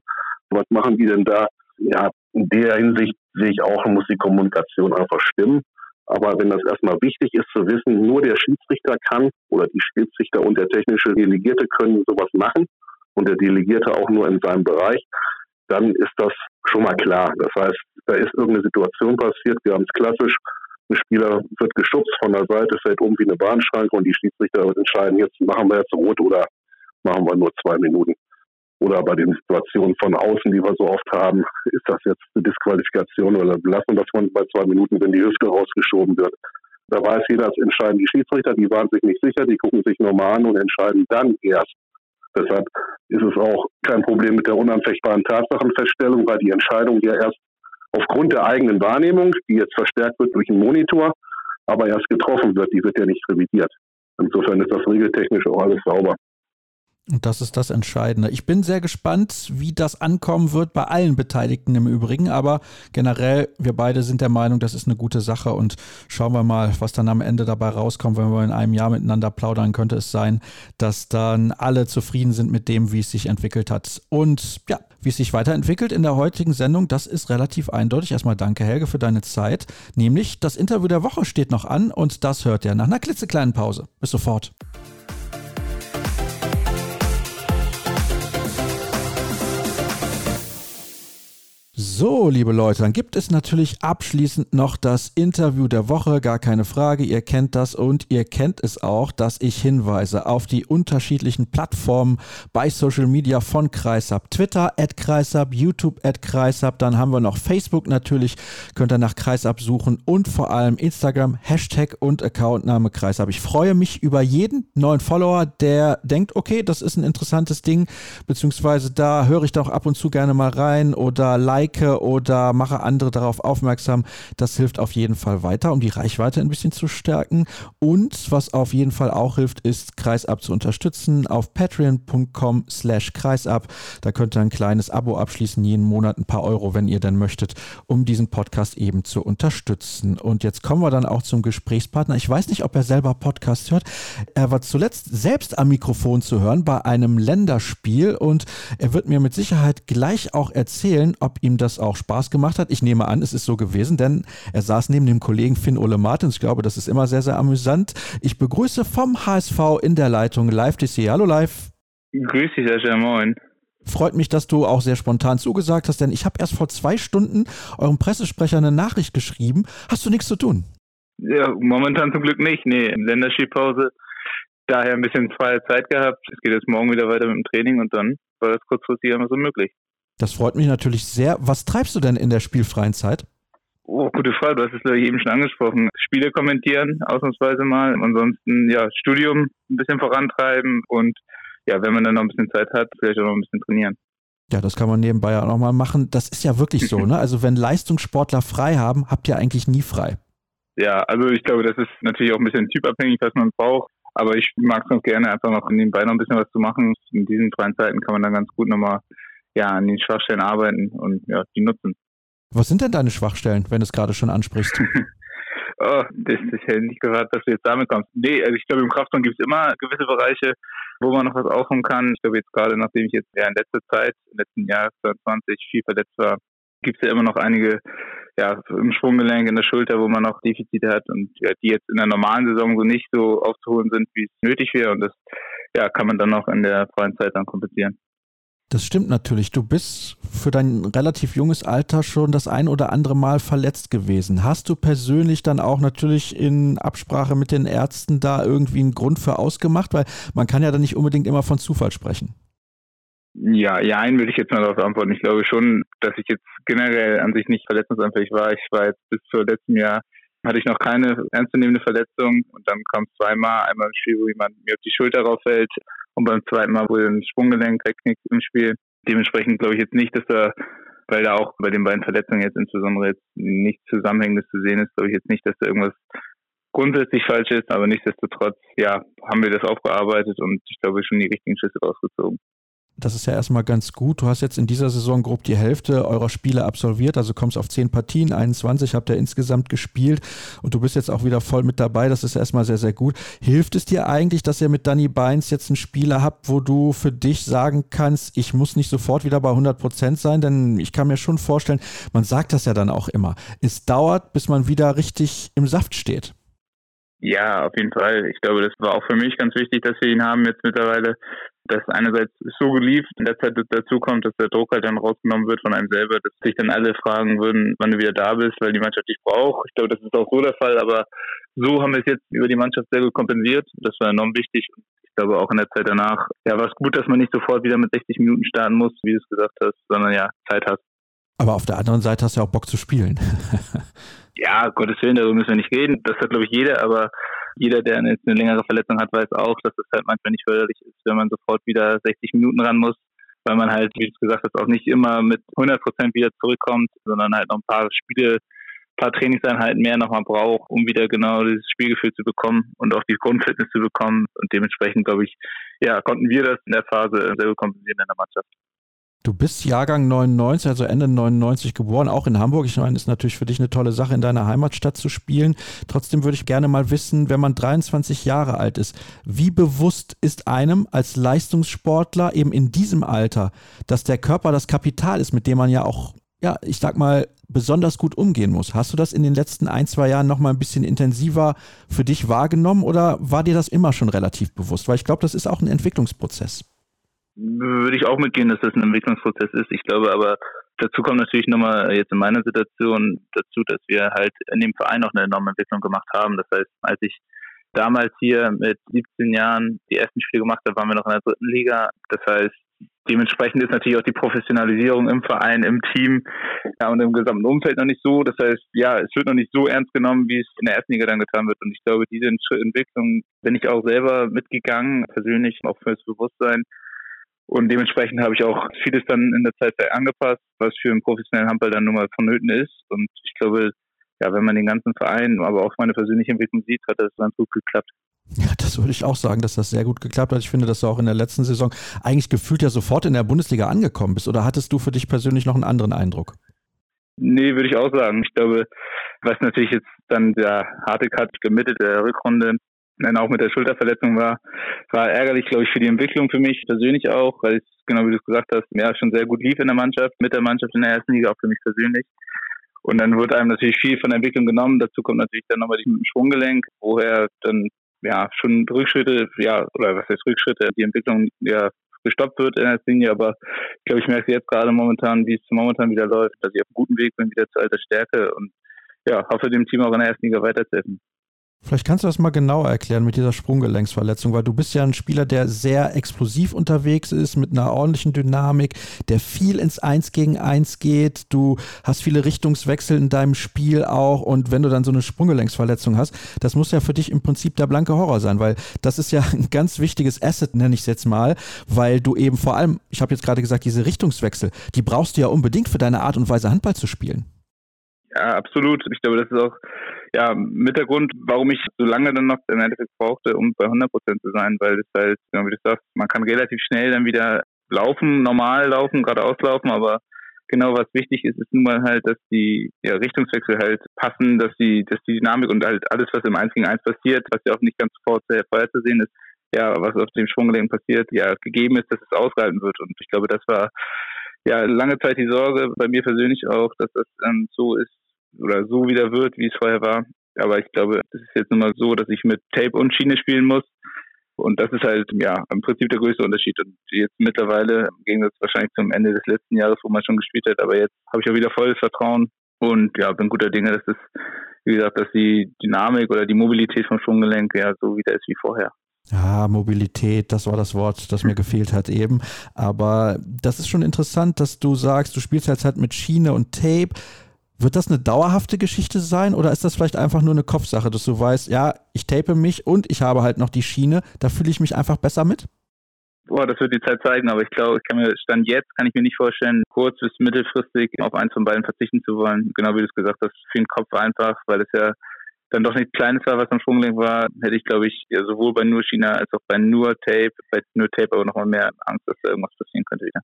Was machen die denn da? Ja, in der Hinsicht sehe ich auch, muss die Kommunikation einfach stimmen. Aber wenn das erstmal wichtig ist zu wissen, nur der Schiedsrichter kann oder die Schiedsrichter und der technische Delegierte können sowas machen und der Delegierte auch nur in seinem Bereich, dann ist das schon mal klar. Das heißt, da ist irgendeine Situation passiert, wir haben es klassisch, ein Spieler wird geschubst von der Seite, fällt um wie eine Bahnschranke und die Schiedsrichter entscheiden, jetzt machen wir jetzt rot oder machen wir nur zwei Minuten. Oder bei den Situationen von außen, die wir so oft haben, ist das jetzt eine Disqualifikation oder lassen das man bei zwei Minuten, wenn die Hüfte rausgeschoben wird. Da weiß jeder, das entscheiden die Schiedsrichter, die waren sich nicht sicher, die gucken sich nochmal an und entscheiden dann erst. Deshalb ist es auch kein Problem mit der unanfechtbaren Tatsachenfeststellung, weil die Entscheidung ja erst aufgrund der eigenen Wahrnehmung, die jetzt verstärkt wird durch einen Monitor, aber erst getroffen wird, die wird ja nicht revidiert. Insofern ist das regeltechnisch auch alles sauber. Und das ist das Entscheidende. Ich bin sehr gespannt, wie das ankommen wird bei allen Beteiligten im Übrigen. Aber generell, wir beide sind der Meinung, das ist eine gute Sache. Und schauen wir mal, was dann am Ende dabei rauskommt. Wenn wir in einem Jahr miteinander plaudern, könnte es sein, dass dann alle zufrieden sind mit dem, wie es sich entwickelt hat. Und ja, wie es sich weiterentwickelt in der heutigen Sendung, das ist relativ eindeutig. Erstmal danke, Helge, für deine Zeit. Nämlich das Interview der Woche steht noch an und das hört ihr nach einer klitzekleinen Pause. Bis sofort. So, liebe Leute, dann gibt es natürlich abschließend noch das Interview der Woche, gar keine Frage, ihr kennt das und ihr kennt es auch, dass ich hinweise auf die unterschiedlichen Plattformen bei Social Media von Kreisab. Twitter at Kreisab, YouTube at Kreisab, dann haben wir noch Facebook natürlich, könnt ihr nach Kreisab suchen und vor allem Instagram, Hashtag und Accountname Kreisab. Ich freue mich über jeden neuen Follower, der denkt, okay, das ist ein interessantes Ding, beziehungsweise da höre ich doch ab und zu gerne mal rein oder like like oder mache andere darauf aufmerksam. Das hilft auf jeden Fall weiter, um die Reichweite ein bisschen zu stärken. Und was auf jeden Fall auch hilft, ist Kreisab zu unterstützen auf patreon.com slash kreisab. Da könnt ihr ein kleines Abo abschließen, jeden Monat ein paar Euro, wenn ihr denn möchtet, um diesen Podcast eben zu unterstützen. Und jetzt kommen wir dann auch zum Gesprächspartner. Ich weiß nicht, ob er selber Podcast hört. Er war zuletzt selbst am Mikrofon zu hören bei einem Länderspiel und er wird mir mit Sicherheit gleich auch erzählen, ob ihm das auch Spaß gemacht hat. Ich nehme an, es ist so gewesen, denn er saß neben dem Kollegen Finn Ole Martins. Ich glaube, das ist immer sehr, sehr amüsant. Ich begrüße vom HSV in der Leitung Live DC. Hallo Live. Grüß dich, Sascha, moin. Freut mich, dass du auch sehr spontan zugesagt hast, denn ich habe erst vor zwei Stunden eurem Pressesprecher eine Nachricht geschrieben. Hast du nichts zu tun? Ja, momentan zum Glück nicht. Nee, Länderspielpause. Daher ein bisschen freie Zeit gehabt. Es geht jetzt morgen wieder weiter mit dem Training und dann war das kurzfristig immer so möglich. Das freut mich natürlich sehr. Was treibst du denn in der spielfreien Zeit? Oh, gute Frage. Du hast es, glaube ich, eben schon angesprochen. Spiele kommentieren, ausnahmsweise mal. Ansonsten, ja, Studium ein bisschen vorantreiben und ja, wenn man dann noch ein bisschen Zeit hat, vielleicht auch noch ein bisschen trainieren. Ja, das kann man nebenbei auch nochmal machen. Das ist ja wirklich so, ne? Also wenn Leistungssportler frei haben, habt ihr eigentlich nie frei. Ja, also ich glaube, das ist natürlich auch ein bisschen typabhängig, was man braucht. Aber ich mag es noch gerne, einfach noch nebenbei noch ein bisschen was zu machen. In diesen freien Zeiten kann man dann ganz gut nochmal ja, an den Schwachstellen arbeiten und ja, die nutzen. Was sind denn deine Schwachstellen, wenn du es gerade schon ansprichst? oh, das, ich hätte nicht gehört, dass du jetzt damit kommst. Nee, also ich glaube, im Kraftraum gibt es immer gewisse Bereiche, wo man noch was aufholen kann. Ich glaube, jetzt gerade, nachdem ich jetzt ja in letzter Zeit, im letzten Jahr 2020 viel verletzt war, gibt es ja immer noch einige ja, im Schwunggelenk, in der Schulter, wo man noch Defizite hat und ja, die jetzt in der normalen Saison so nicht so aufzuholen sind, wie es nötig wäre. Und das ja, kann man dann auch in der freien Zeit dann kompensieren. Das stimmt natürlich. Du bist für dein relativ junges Alter schon das ein oder andere Mal verletzt gewesen. Hast du persönlich dann auch natürlich in Absprache mit den Ärzten da irgendwie einen Grund für ausgemacht? Weil man kann ja dann nicht unbedingt immer von Zufall sprechen. Ja, ja, einen würde ich jetzt mal darauf antworten. Ich glaube schon, dass ich jetzt generell an sich nicht verletzungsanfällig war. Ich war jetzt bis zur letzten Jahr hatte ich noch keine ernstzunehmende Verletzung und dann kam es zweimal, einmal ein Spiel, wo jemand mir auf die Schulter rauffällt und beim zweiten Mal wurde ein Sprunggelenk wegknickt im Spiel. Dementsprechend glaube ich jetzt nicht, dass da, weil da auch bei den beiden Verletzungen jetzt insbesondere jetzt nichts Zusammenhängendes zu sehen ist, glaube ich jetzt nicht, dass da irgendwas grundsätzlich falsch ist, aber nichtsdestotrotz, ja, haben wir das aufgearbeitet und ich glaube schon die richtigen Schlüsse rausgezogen. Das ist ja erstmal ganz gut. Du hast jetzt in dieser Saison grob die Hälfte eurer Spiele absolviert, also kommst auf 10 Partien, 21 habt ihr insgesamt gespielt und du bist jetzt auch wieder voll mit dabei. Das ist erstmal sehr, sehr gut. Hilft es dir eigentlich, dass ihr mit Danny Beins jetzt einen Spieler habt, wo du für dich sagen kannst, ich muss nicht sofort wieder bei 100 Prozent sein? Denn ich kann mir schon vorstellen, man sagt das ja dann auch immer. Es dauert, bis man wieder richtig im Saft steht. Ja, auf jeden Fall. Ich glaube, das war auch für mich ganz wichtig, dass wir ihn haben jetzt mittlerweile. Dass einerseits so geliebt in der Zeit dazu kommt, dass der Druck halt dann rausgenommen wird von einem selber, dass sich dann alle fragen würden, wann du wieder da bist, weil die Mannschaft dich braucht. Ich glaube, das ist auch so der Fall, aber so haben wir es jetzt über die Mannschaft sehr gut kompensiert. Das war enorm wichtig. Ich glaube auch in der Zeit danach, ja, war es gut, dass man nicht sofort wieder mit 60 Minuten starten muss, wie du es gesagt hast, sondern ja, Zeit hast. Aber auf der anderen Seite hast du ja auch Bock zu spielen. ja, Gottes Willen, darüber müssen wir nicht reden. Das hat, glaube ich, jeder, aber jeder, der eine, eine längere Verletzung hat, weiß auch, dass es halt manchmal nicht förderlich ist, wenn man sofort wieder 60 Minuten ran muss, weil man halt, wie du es gesagt hast, auch nicht immer mit 100 Prozent wieder zurückkommt, sondern halt noch ein paar Spiele, paar Trainingseinheiten mehr nochmal braucht, um wieder genau dieses Spielgefühl zu bekommen und auch die Grundfitness zu bekommen. Und dementsprechend, glaube ich, ja, konnten wir das in der Phase sehr gut kompensieren in der Mannschaft. Du bist Jahrgang 99, also Ende 99 geboren, auch in Hamburg. Ich meine, ist natürlich für dich eine tolle Sache, in deiner Heimatstadt zu spielen. Trotzdem würde ich gerne mal wissen, wenn man 23 Jahre alt ist, wie bewusst ist einem als Leistungssportler eben in diesem Alter, dass der Körper das Kapital ist, mit dem man ja auch, ja, ich sag mal, besonders gut umgehen muss. Hast du das in den letzten ein, zwei Jahren noch mal ein bisschen intensiver für dich wahrgenommen oder war dir das immer schon relativ bewusst? Weil ich glaube, das ist auch ein Entwicklungsprozess würde ich auch mitgehen, dass das ein Entwicklungsprozess ist. Ich glaube aber, dazu kommt natürlich nochmal jetzt in meiner Situation dazu, dass wir halt in dem Verein auch eine enorme Entwicklung gemacht haben. Das heißt, als ich damals hier mit 17 Jahren die ersten Spiele gemacht habe, waren wir noch in der dritten Liga. Das heißt, dementsprechend ist natürlich auch die Professionalisierung im Verein, im Team ja, und im gesamten Umfeld noch nicht so. Das heißt, ja, es wird noch nicht so ernst genommen, wie es in der ersten Liga dann getan wird. Und ich glaube, diese Entwicklung bin ich auch selber mitgegangen, persönlich auch fürs Bewusstsein, und dementsprechend habe ich auch vieles dann in der Zeit angepasst, was für einen professionellen Handball dann nun mal vonnöten ist. Und ich glaube, ja, wenn man den ganzen Verein, aber auch meine persönliche Entwicklung sieht, hat das ganz gut geklappt. Ja, das würde ich auch sagen, dass das sehr gut geklappt hat. Ich finde, dass du auch in der letzten Saison eigentlich gefühlt ja sofort in der Bundesliga angekommen bist. Oder hattest du für dich persönlich noch einen anderen Eindruck? Nee, würde ich auch sagen. Ich glaube, was natürlich jetzt dann der harte Cut gemittet der Rückrunde dann auch mit der Schulterverletzung war, war ärgerlich, glaube ich, für die Entwicklung für mich persönlich auch, weil es, genau wie du es gesagt hast, ja, schon sehr gut lief in der Mannschaft, mit der Mannschaft in der ersten Liga, auch für mich persönlich. Und dann wird einem natürlich viel von der Entwicklung genommen. Dazu kommt natürlich dann nochmal die Schwunggelenk, woher dann ja schon Rückschritte, ja, oder was heißt Rückschritte, die Entwicklung ja gestoppt wird in der Linie, aber ich glaube, ich merke jetzt gerade momentan, wie es momentan wieder läuft, dass ich auf einem guten Weg bin, wieder zu alter Stärke und ja, hoffe dem Team auch in der ersten Liga weiterzuhelfen. Vielleicht kannst du das mal genauer erklären mit dieser Sprunggelenksverletzung, weil du bist ja ein Spieler, der sehr explosiv unterwegs ist, mit einer ordentlichen Dynamik, der viel ins Eins gegen Eins geht. Du hast viele Richtungswechsel in deinem Spiel auch und wenn du dann so eine Sprunggelenksverletzung hast, das muss ja für dich im Prinzip der blanke Horror sein, weil das ist ja ein ganz wichtiges Asset, nenne ich es jetzt mal, weil du eben vor allem, ich habe jetzt gerade gesagt, diese Richtungswechsel, die brauchst du ja unbedingt für deine Art und Weise Handball zu spielen. Ja, absolut. Ich glaube, das ist auch ja, mit der Grund, warum ich so lange dann noch im Endeffekt brauchte, um bei 100 Prozent zu sein, weil es halt, wie du sagst, man kann relativ schnell dann wieder laufen, normal laufen, geradeaus laufen, aber genau was wichtig ist, ist nun mal halt, dass die ja, Richtungswechsel halt passen, dass die, dass die Dynamik und halt alles, was im 1 gegen 1 passiert, was ja auch nicht ganz vorherzusehen ist, ja, was auf dem Schwunggelenk passiert, ja, gegeben ist, dass es ausgehalten wird. Und ich glaube, das war ja lange Zeit die Sorge, bei mir persönlich auch, dass das dann so ist, oder so wieder wird, wie es vorher war. Aber ich glaube, es ist jetzt mal so, dass ich mit Tape und Schiene spielen muss. Und das ist halt, ja, im Prinzip der größte Unterschied. Und jetzt mittlerweile, im Gegensatz wahrscheinlich zum Ende des letzten Jahres, wo man schon gespielt hat, aber jetzt habe ich auch wieder volles Vertrauen und ja, bin guter Dinge, dass das, wie gesagt, dass die Dynamik oder die Mobilität vom Schwunggelenk ja so wieder ist wie vorher. Ja, Mobilität, das war das Wort, das mir gefehlt hat eben. Aber das ist schon interessant, dass du sagst, du spielst jetzt halt mit Schiene und Tape. Wird das eine dauerhafte Geschichte sein oder ist das vielleicht einfach nur eine Kopfsache, dass du weißt, ja, ich tape mich und ich habe halt noch die Schiene, da fühle ich mich einfach besser mit? Boah, das wird die Zeit zeigen, aber ich glaube, ich kann mir Stand jetzt kann ich mir nicht vorstellen, kurz bis mittelfristig auf eins von beiden verzichten zu wollen. Genau wie du es gesagt hast, für den Kopf einfach, weil es ja dann doch nichts Kleines war, was am Sprunggelenk war, hätte ich, glaube ich, ja, sowohl bei nur China als auch bei nur Tape, bei nur Tape aber nochmal mehr Angst, dass da irgendwas passieren könnte wieder.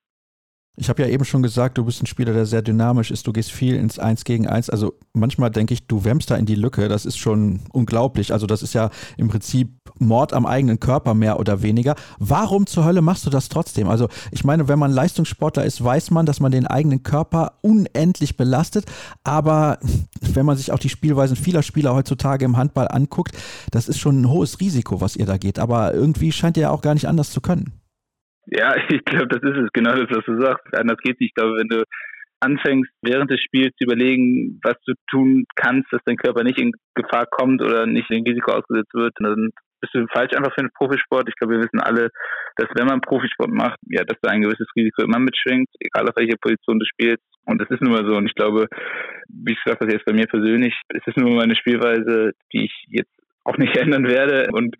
Ich habe ja eben schon gesagt, du bist ein Spieler, der sehr dynamisch ist. Du gehst viel ins Eins gegen Eins. Also manchmal denke ich, du wärmst da in die Lücke. Das ist schon unglaublich. Also das ist ja im Prinzip Mord am eigenen Körper mehr oder weniger. Warum zur Hölle machst du das trotzdem? Also ich meine, wenn man Leistungssportler ist, weiß man, dass man den eigenen Körper unendlich belastet. Aber wenn man sich auch die Spielweisen vieler Spieler heutzutage im Handball anguckt, das ist schon ein hohes Risiko, was ihr da geht. Aber irgendwie scheint ihr ja auch gar nicht anders zu können. Ja, ich glaube, das ist es, genau das, was du sagst. Anders geht nicht. Ich glaube, wenn du anfängst, während des Spiels zu überlegen, was du tun kannst, dass dein Körper nicht in Gefahr kommt oder nicht in Risiko ausgesetzt wird, dann bist du falsch einfach für den Profisport. Ich glaube, wir wissen alle, dass wenn man Profisport macht, ja, dass da ein gewisses Risiko immer mitschwingt, egal auf welcher Position du spielst. Und das ist nun mal so. Und ich glaube, wie ich gesagt habe, jetzt bei mir persönlich, es ist nur meine Spielweise, die ich jetzt auch nicht ändern werde. Und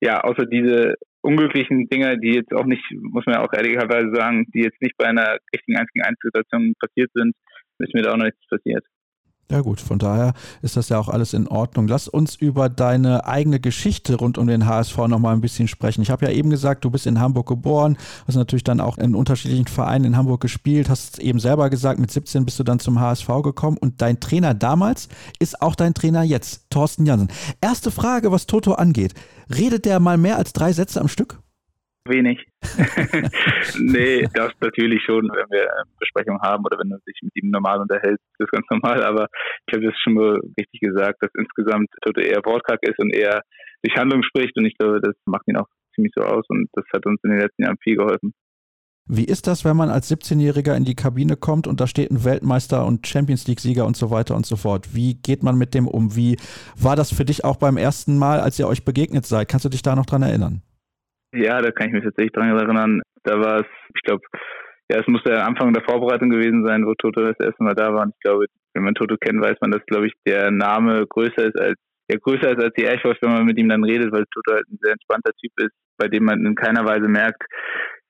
ja, außer diese unglücklichen Dinge, die jetzt auch nicht, muss man ja auch ehrlicherweise sagen, die jetzt nicht bei einer richtigen 1 gegen 1 Situation passiert sind, ist mir da auch noch nichts passiert. Ja gut, von daher ist das ja auch alles in Ordnung. Lass uns über deine eigene Geschichte rund um den HSV nochmal ein bisschen sprechen. Ich habe ja eben gesagt, du bist in Hamburg geboren, hast natürlich dann auch in unterschiedlichen Vereinen in Hamburg gespielt, hast eben selber gesagt, mit 17 bist du dann zum HSV gekommen und dein Trainer damals ist auch dein Trainer jetzt, Thorsten Jansen. Erste Frage, was Toto angeht. Redet der mal mehr als drei Sätze am Stück? Wenig. nee, das natürlich schon, wenn wir eine Besprechung haben oder wenn man sich mit ihm normal unterhält, das ist ganz normal. Aber ich habe das schon mal richtig gesagt, dass insgesamt Toto eher wortkarg ist und eher durch Handlung spricht. Und ich glaube, das macht ihn auch ziemlich so aus und das hat uns in den letzten Jahren viel geholfen. Wie ist das, wenn man als 17-Jähriger in die Kabine kommt und da steht ein Weltmeister und Champions League-Sieger und so weiter und so fort? Wie geht man mit dem um? Wie war das für dich auch beim ersten Mal, als ihr euch begegnet seid? Kannst du dich da noch dran erinnern? Ja, da kann ich mich tatsächlich dran erinnern. Da war es, ich glaube, ja, es muss der Anfang der Vorbereitung gewesen sein, wo Toto das erste Mal da war. Und ich glaube, wenn man Toto kennt, weiß man, dass, glaube ich, der Name größer ist als ja, größer ist als die Airforce, wenn man mit ihm dann redet, weil Toto halt ein sehr entspannter Typ ist, bei dem man in keiner Weise merkt,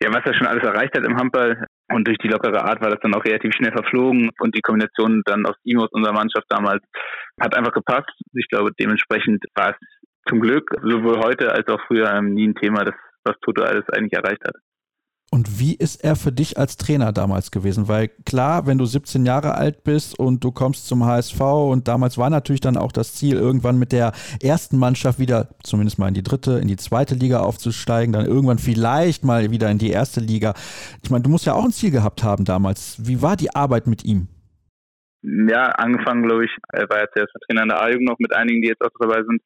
ja, was er schon alles erreicht hat im Handball. Und durch die lockere Art war das dann auch relativ schnell verflogen und die Kombination dann aus ihm aus unserer Mannschaft damals hat einfach gepasst. Ich glaube, dementsprechend war es zum Glück sowohl heute als auch früher nie ein Thema, dass was Toto alles eigentlich erreicht hat. Und wie ist er für dich als Trainer damals gewesen? Weil klar, wenn du 17 Jahre alt bist und du kommst zum HSV und damals war natürlich dann auch das Ziel, irgendwann mit der ersten Mannschaft wieder, zumindest mal in die dritte, in die zweite Liga aufzusteigen, dann irgendwann vielleicht mal wieder in die erste Liga. Ich meine, du musst ja auch ein Ziel gehabt haben damals. Wie war die Arbeit mit ihm? Ja, angefangen, glaube ich, er war jetzt erst Trainer in der A-Jugend noch mit einigen, die jetzt auch dabei sind.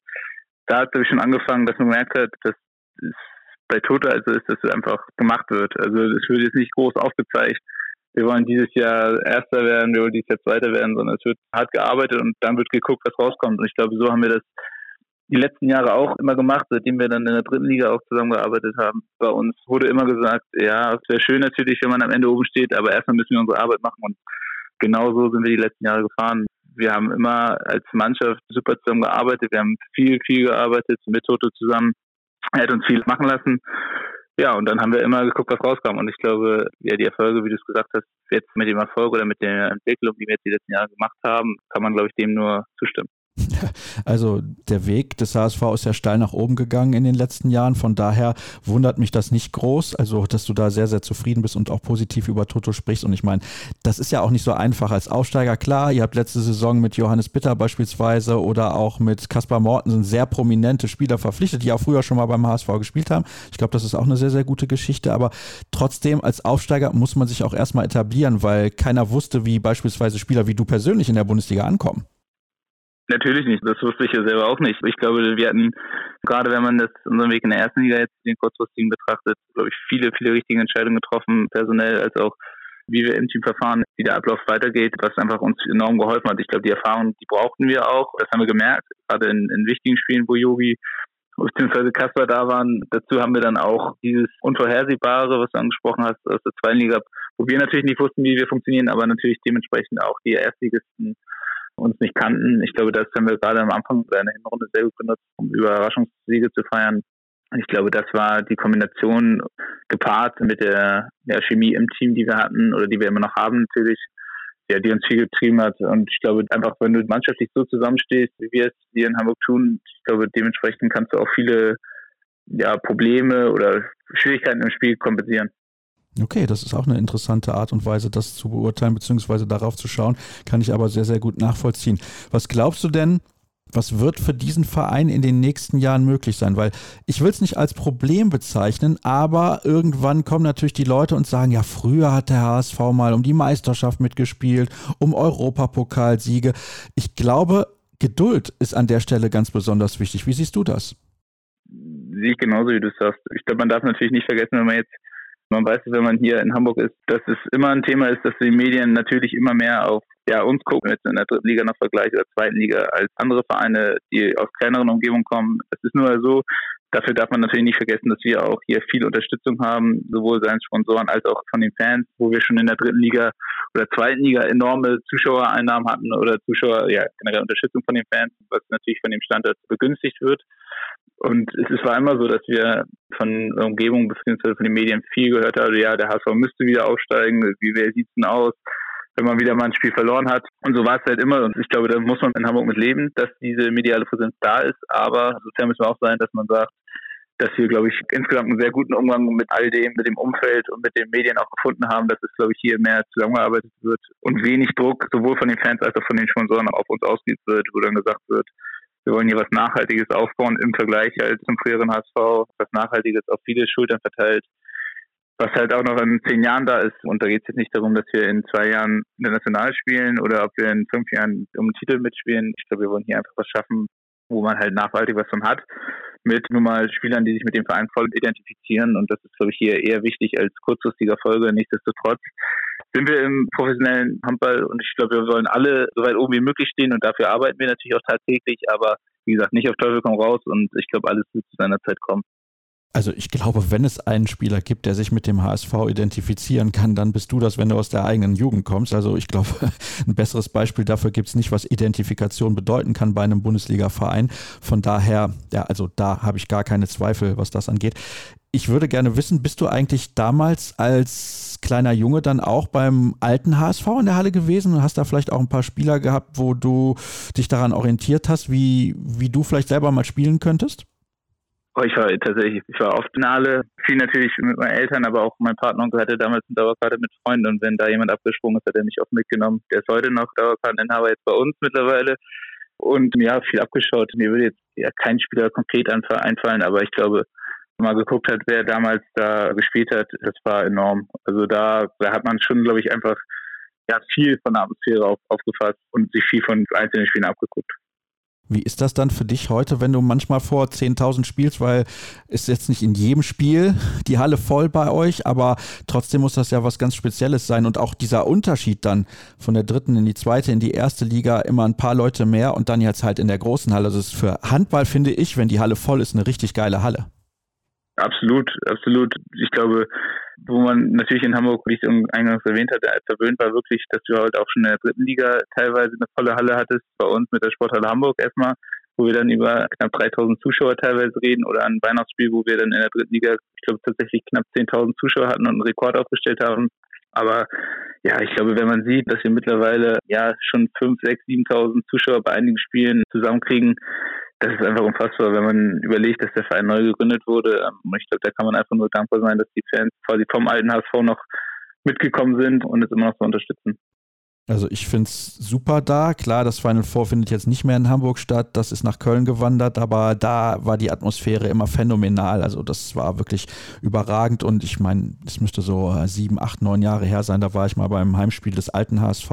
Da hat er schon angefangen, dass man gemerkt hat, dass es bei Toto also ist, dass es einfach gemacht wird. Also es wird jetzt nicht groß aufgezeigt. Wir wollen dieses Jahr Erster werden, wir wollen dieses Jahr Zweiter werden, sondern es wird hart gearbeitet und dann wird geguckt, was rauskommt. Und ich glaube, so haben wir das die letzten Jahre auch immer gemacht, seitdem wir dann in der dritten Liga auch zusammengearbeitet haben. Bei uns wurde immer gesagt, ja, es wäre schön natürlich, wenn man am Ende oben steht, aber erstmal müssen wir unsere Arbeit machen und genau so sind wir die letzten Jahre gefahren. Wir haben immer als Mannschaft super zusammengearbeitet, wir haben viel, viel gearbeitet mit Toto zusammen er hat uns viel machen lassen. Ja, und dann haben wir immer geguckt, was rauskam. Und ich glaube, ja, die Erfolge, wie du es gesagt hast, jetzt mit dem Erfolg oder mit der Entwicklung, die wir jetzt die letzten Jahre gemacht haben, kann man, glaube ich, dem nur zustimmen. Also der Weg des HSV ist ja steil nach oben gegangen in den letzten Jahren. Von daher wundert mich das nicht groß. Also, dass du da sehr, sehr zufrieden bist und auch positiv über Toto sprichst. Und ich meine, das ist ja auch nicht so einfach als Aufsteiger. Klar, ihr habt letzte Saison mit Johannes Bitter beispielsweise oder auch mit Kaspar Mortensen sehr prominente Spieler verpflichtet, die auch früher schon mal beim HSV gespielt haben. Ich glaube, das ist auch eine sehr, sehr gute Geschichte. Aber trotzdem, als Aufsteiger muss man sich auch erstmal etablieren, weil keiner wusste, wie beispielsweise Spieler wie du persönlich in der Bundesliga ankommen. Natürlich nicht. Das wusste ich ja selber auch nicht. Ich glaube, wir hatten, gerade wenn man das unseren Weg in der ersten Liga jetzt den kurzfristigen betrachtet, glaube ich, viele, viele richtige Entscheidungen getroffen, personell als auch wie wir im Team verfahren, wie der Ablauf weitergeht, was einfach uns enorm geholfen hat. Ich glaube, die Erfahrung, die brauchten wir auch. Das haben wir gemerkt, gerade in, in wichtigen Spielen, wo Yogi bzw. Kasper da waren. Dazu haben wir dann auch dieses Unvorhersehbare, was du angesprochen hast, aus der zweiten Liga, wo wir natürlich nicht wussten, wie wir funktionieren, aber natürlich dementsprechend auch die Erstligisten uns nicht kannten. Ich glaube, das haben wir gerade am Anfang der Hinrunde sehr gut genutzt, um Überraschungssiege zu feiern. Ich glaube, das war die Kombination gepaart mit der, der Chemie im Team, die wir hatten oder die wir immer noch haben natürlich. ja, die uns viel getrieben hat. Und ich glaube einfach, wenn du mannschaftlich so zusammenstehst, wie wir es hier in Hamburg tun, ich glaube, dementsprechend kannst du auch viele ja, Probleme oder Schwierigkeiten im Spiel kompensieren. Okay, das ist auch eine interessante Art und Weise, das zu beurteilen bzw. darauf zu schauen. Kann ich aber sehr, sehr gut nachvollziehen. Was glaubst du denn, was wird für diesen Verein in den nächsten Jahren möglich sein? Weil ich will es nicht als Problem bezeichnen, aber irgendwann kommen natürlich die Leute und sagen, ja, früher hat der HSV mal um die Meisterschaft mitgespielt, um Europapokalsiege. Ich glaube, Geduld ist an der Stelle ganz besonders wichtig. Wie siehst du das? Sehe ich genauso, wie du sagst. Ich glaube, man darf natürlich nicht vergessen, wenn man jetzt man weiß, wenn man hier in Hamburg ist, dass es immer ein Thema ist, dass die Medien natürlich immer mehr auf ja, uns gucken, jetzt in der dritten Liga noch Vergleich oder zweiten Liga, als andere Vereine, die aus kleineren Umgebungen kommen. Es ist nur so, dafür darf man natürlich nicht vergessen, dass wir auch hier viel Unterstützung haben, sowohl seinen Sponsoren als auch von den Fans, wo wir schon in der dritten Liga oder zweiten Liga enorme Zuschauereinnahmen hatten oder Zuschauer, ja, generell Unterstützung von den Fans, was natürlich von dem Standort begünstigt wird. Und es war immer so, dass wir von der Umgebung bzw. von den Medien viel gehört haben, ja, der HSV müsste wieder aufsteigen, wie wer sieht's denn aus, wenn man wieder mal ein Spiel verloren hat. Und so war es halt immer. Und ich glaube, da muss man in Hamburg mit leben, dass diese mediale Präsenz da ist. Aber sozial müssen wir auch sein, dass man sagt, dass wir, glaube ich, insgesamt einen sehr guten Umgang mit all dem, mit dem Umfeld und mit den Medien auch gefunden haben, dass es, glaube ich, hier mehr zusammengearbeitet wird und wenig Druck sowohl von den Fans als auch von den Sponsoren auf uns ausgeübt wird, wo dann gesagt wird, wir wollen hier was Nachhaltiges aufbauen im Vergleich halt zum früheren HSV, was Nachhaltiges auf viele Schultern verteilt, was halt auch noch in zehn Jahren da ist. Und da geht es jetzt nicht darum, dass wir in zwei Jahren international spielen oder ob wir in fünf Jahren um den Titel mitspielen. Ich glaube, wir wollen hier einfach was schaffen, wo man halt nachhaltig was von hat, mit nun mal Spielern, die sich mit dem Verein voll identifizieren. Und das ist, glaube ich, hier eher wichtig als kurzfristiger Folge. Nichtsdestotrotz sind wir im professionellen Handball und ich glaube, wir wollen alle so weit oben wie möglich stehen und dafür arbeiten wir natürlich auch tagtäglich, aber wie gesagt, nicht auf Teufel komm raus und ich glaube, alles wird zu seiner Zeit kommen. Also ich glaube, wenn es einen Spieler gibt, der sich mit dem HSV identifizieren kann, dann bist du das, wenn du aus der eigenen Jugend kommst. Also ich glaube, ein besseres Beispiel dafür gibt es nicht, was Identifikation bedeuten kann bei einem Bundesliga-Verein. Von daher, ja, also da habe ich gar keine Zweifel, was das angeht. Ich würde gerne wissen, bist du eigentlich damals als kleiner Junge dann auch beim alten HSV in der Halle gewesen und hast da vielleicht auch ein paar Spieler gehabt, wo du dich daran orientiert hast, wie, wie du vielleicht selber mal spielen könntest? Oh, ich war tatsächlich, ich war oft Halle, viel natürlich mit meinen Eltern, aber auch mein Partner hatte damals eine Dauerkarte mit Freunden und wenn da jemand abgesprungen ist, hat er mich oft mitgenommen. Der ist heute noch Dauerkarteninhaber jetzt bei uns mittlerweile und ja, viel abgeschaut. Mir würde jetzt ja kein Spieler konkret einfallen, aber ich glaube, mal geguckt hat, wer damals da gespielt hat, das war enorm. Also da, da hat man schon, glaube ich, einfach ja, viel von der Atmosphäre auf, aufgefasst und sich viel von einzelnen Spielen abgeguckt. Wie ist das dann für dich heute, wenn du manchmal vor 10.000 spielst, weil ist jetzt nicht in jedem Spiel die Halle voll bei euch, aber trotzdem muss das ja was ganz Spezielles sein und auch dieser Unterschied dann von der dritten in die zweite, in die erste Liga immer ein paar Leute mehr und dann jetzt halt in der großen Halle. Also ist für Handball finde ich, wenn die Halle voll ist, eine richtig geile Halle. Absolut, absolut. Ich glaube, wo man natürlich in Hamburg, wie ich eingangs erwähnt hatte, verwöhnt war wirklich, dass du halt auch schon in der dritten Liga teilweise eine volle Halle hattest. Bei uns mit der Sporthalle Hamburg erstmal, wo wir dann über knapp 3000 Zuschauer teilweise reden oder ein Weihnachtsspiel, wo wir dann in der dritten Liga, ich glaube, tatsächlich knapp 10.000 Zuschauer hatten und einen Rekord aufgestellt haben. Aber ja, ich glaube, wenn man sieht, dass wir mittlerweile ja schon 5, 6, 7.000 Zuschauer bei einigen Spielen zusammenkriegen, das ist einfach unfassbar, wenn man überlegt, dass der Verein neu gegründet wurde. Ähm, ich glaube, da kann man einfach nur dankbar sein, dass die Fans quasi vom alten HSV noch mitgekommen sind und es immer noch so unterstützen. Also ich finde es super da. Klar, das Final Four findet jetzt nicht mehr in Hamburg statt. Das ist nach Köln gewandert, aber da war die Atmosphäre immer phänomenal. Also das war wirklich überragend und ich meine, es müsste so sieben, acht, neun Jahre her sein. Da war ich mal beim Heimspiel des alten HSV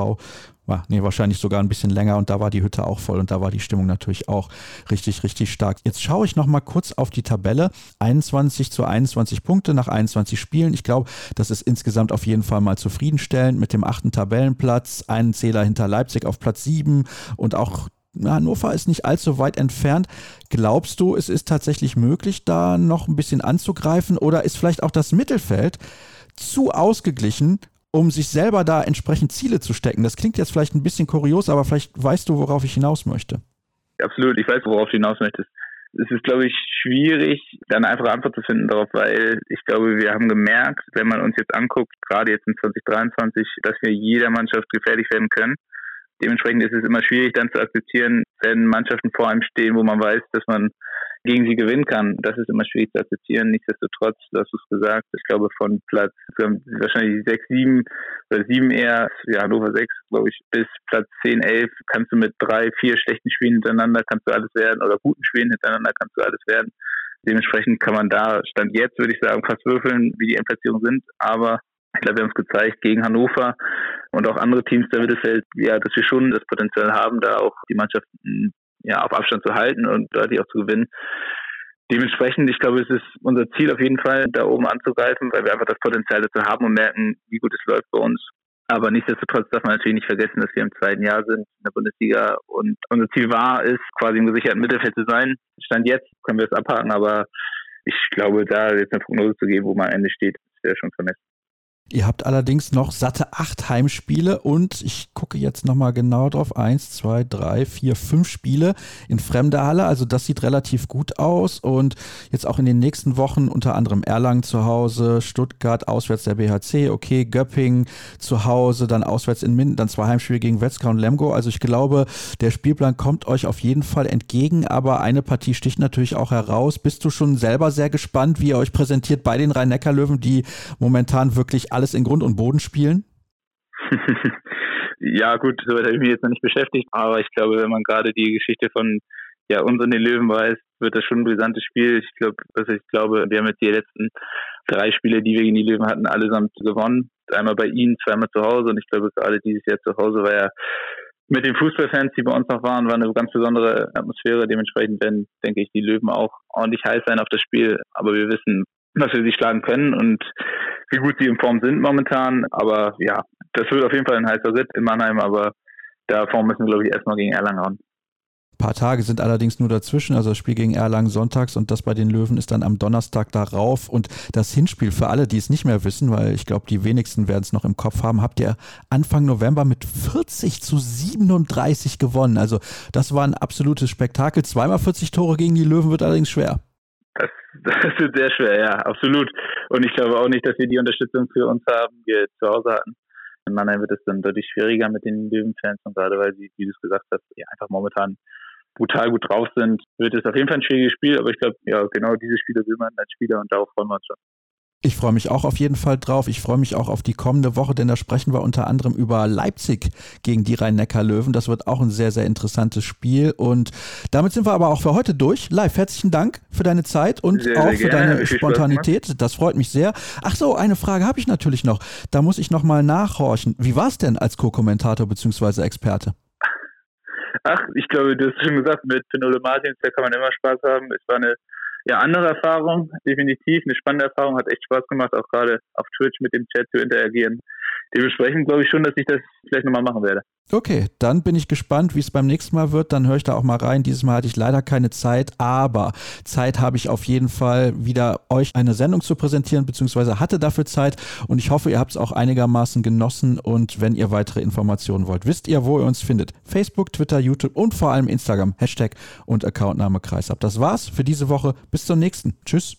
war, nee, wahrscheinlich sogar ein bisschen länger und da war die Hütte auch voll und da war die Stimmung natürlich auch richtig, richtig stark. Jetzt schaue ich nochmal kurz auf die Tabelle. 21 zu 21 Punkte nach 21 Spielen. Ich glaube, das ist insgesamt auf jeden Fall mal zufriedenstellend mit dem achten Tabellenplatz, einen Zähler hinter Leipzig auf Platz 7 und auch Hannover ist nicht allzu weit entfernt. Glaubst du, es ist tatsächlich möglich, da noch ein bisschen anzugreifen oder ist vielleicht auch das Mittelfeld zu ausgeglichen, um sich selber da entsprechend Ziele zu stecken. Das klingt jetzt vielleicht ein bisschen kurios, aber vielleicht weißt du, worauf ich hinaus möchte. Absolut, ich weiß, worauf du hinaus möchtest. es ist, glaube ich, schwierig, da eine einfache Antwort zu finden darauf, weil ich glaube, wir haben gemerkt, wenn man uns jetzt anguckt, gerade jetzt in 2023, dass wir jeder Mannschaft gefährlich werden können. Dementsprechend ist es immer schwierig dann zu akzeptieren, wenn Mannschaften vor einem stehen, wo man weiß, dass man gegen sie gewinnen kann. Das ist immer schwierig zu akzeptieren. Nichtsdestotrotz, du hast es gesagt, ich glaube von Platz wahrscheinlich sechs, sieben oder sieben eher, ja, Hannover sechs, glaube ich, bis Platz zehn, elf kannst du mit drei, vier schlechten Spielen hintereinander kannst du alles werden oder guten Spielen hintereinander kannst du alles werden. Dementsprechend kann man da Stand jetzt, würde ich sagen, fast würfeln, wie die Endplatzierungen sind. Aber ich glaube, wir haben es gezeigt gegen Hannover und auch andere Teams der Mittelfeld, ja, dass wir schon das Potenzial haben, da auch die Mannschaften ja, auf Abstand zu halten und deutlich auch zu gewinnen. Dementsprechend, ich glaube, es ist unser Ziel auf jeden Fall, da oben anzugreifen, weil wir einfach das Potenzial dazu haben und merken, wie gut es läuft bei uns. Aber nichtsdestotrotz darf man natürlich nicht vergessen, dass wir im zweiten Jahr sind in der Bundesliga und unser Ziel war es, quasi im gesicherten Mittelfeld zu sein. Stand jetzt können wir es abhaken, aber ich glaube, da jetzt eine Prognose zu geben, wo man am Ende steht, wäre schon vermessen. Ihr habt allerdings noch satte acht Heimspiele und ich gucke jetzt nochmal genau drauf. Eins, zwei, drei, vier, fünf Spiele in fremder Halle. Also das sieht relativ gut aus. Und jetzt auch in den nächsten Wochen unter anderem Erlangen zu Hause, Stuttgart, auswärts der BHC, okay, Göppingen zu Hause, dann auswärts in Minden, dann zwei Heimspiele gegen Wetzlar und Lemgo. Also ich glaube, der Spielplan kommt euch auf jeden Fall entgegen, aber eine Partie sticht natürlich auch heraus. Bist du schon selber sehr gespannt, wie ihr euch präsentiert bei den Rhein-Neckar-Löwen, die momentan wirklich alles in Grund und Boden spielen? ja, gut, so habe ich mich jetzt noch nicht beschäftigt, aber ich glaube, wenn man gerade die Geschichte von ja, uns und den Löwen weiß, wird das schon ein brisantes Spiel. Ich glaube, also ich glaube, wir haben jetzt die letzten drei Spiele, die wir gegen die Löwen hatten, allesamt gewonnen. Einmal bei ihnen, zweimal zu Hause und ich glaube, gerade dieses Jahr zu Hause war ja mit den Fußballfans, die bei uns noch waren, war eine ganz besondere Atmosphäre. Dementsprechend werden, denke ich, die Löwen auch ordentlich heiß sein auf das Spiel. Aber wir wissen, dass wir sie schlagen können und wie gut sie in Form sind momentan. Aber ja, das wird auf jeden Fall ein heißer Ritt in Mannheim, aber davor müssen wir, glaube ich, erstmal gegen Erlangen ran. Ein paar Tage sind allerdings nur dazwischen, also das Spiel gegen Erlangen sonntags und das bei den Löwen ist dann am Donnerstag darauf. Und das Hinspiel für alle, die es nicht mehr wissen, weil ich glaube, die wenigsten werden es noch im Kopf haben, habt ihr Anfang November mit 40 zu 37 gewonnen. Also das war ein absolutes Spektakel. Zweimal 40 Tore gegen die Löwen wird allerdings schwer. Das, das wird sehr schwer, ja, absolut. Und ich glaube auch nicht, dass wir die Unterstützung für uns haben, die wir zu Hause hatten. In Mannheim wird es dann deutlich schwieriger mit den Löwenfans und gerade weil sie, wie du es gesagt hast, ja, einfach momentan brutal gut drauf sind, wird es auf jeden Fall ein schwieriges Spiel, aber ich glaube, ja, genau diese Spiele will man als Spieler und darauf freuen wir uns schon. Ich freue mich auch auf jeden Fall drauf. Ich freue mich auch auf die kommende Woche, denn da sprechen wir unter anderem über Leipzig gegen die Rhein-Neckar-Löwen. Das wird auch ein sehr, sehr interessantes Spiel. Und damit sind wir aber auch für heute durch. Live, herzlichen Dank für deine Zeit und sehr, auch sehr für gerne. deine Spontanität. Das freut mich sehr. Ach so, eine Frage habe ich natürlich noch. Da muss ich nochmal nachhorchen. Wie war es denn als Co-Kommentator bzw. Experte? Ach, ich glaube, du hast schon gesagt, mit Pinole Martins, da kann man immer Spaß haben. Es war eine ja, andere Erfahrung, definitiv. Eine spannende Erfahrung, hat echt Spaß gemacht, auch gerade auf Twitch mit dem Chat zu interagieren. Dementsprechend glaube ich schon, dass ich das vielleicht nochmal machen werde. Okay, dann bin ich gespannt, wie es beim nächsten Mal wird. Dann höre ich da auch mal rein. Dieses Mal hatte ich leider keine Zeit, aber Zeit habe ich auf jeden Fall wieder euch eine Sendung zu präsentieren, beziehungsweise hatte dafür Zeit. Und ich hoffe, ihr habt es auch einigermaßen genossen. Und wenn ihr weitere Informationen wollt, wisst ihr, wo ihr uns findet. Facebook, Twitter, YouTube und vor allem Instagram. Hashtag und Accountname Kreisab. Das war's für diese Woche. Bis zum nächsten. Tschüss.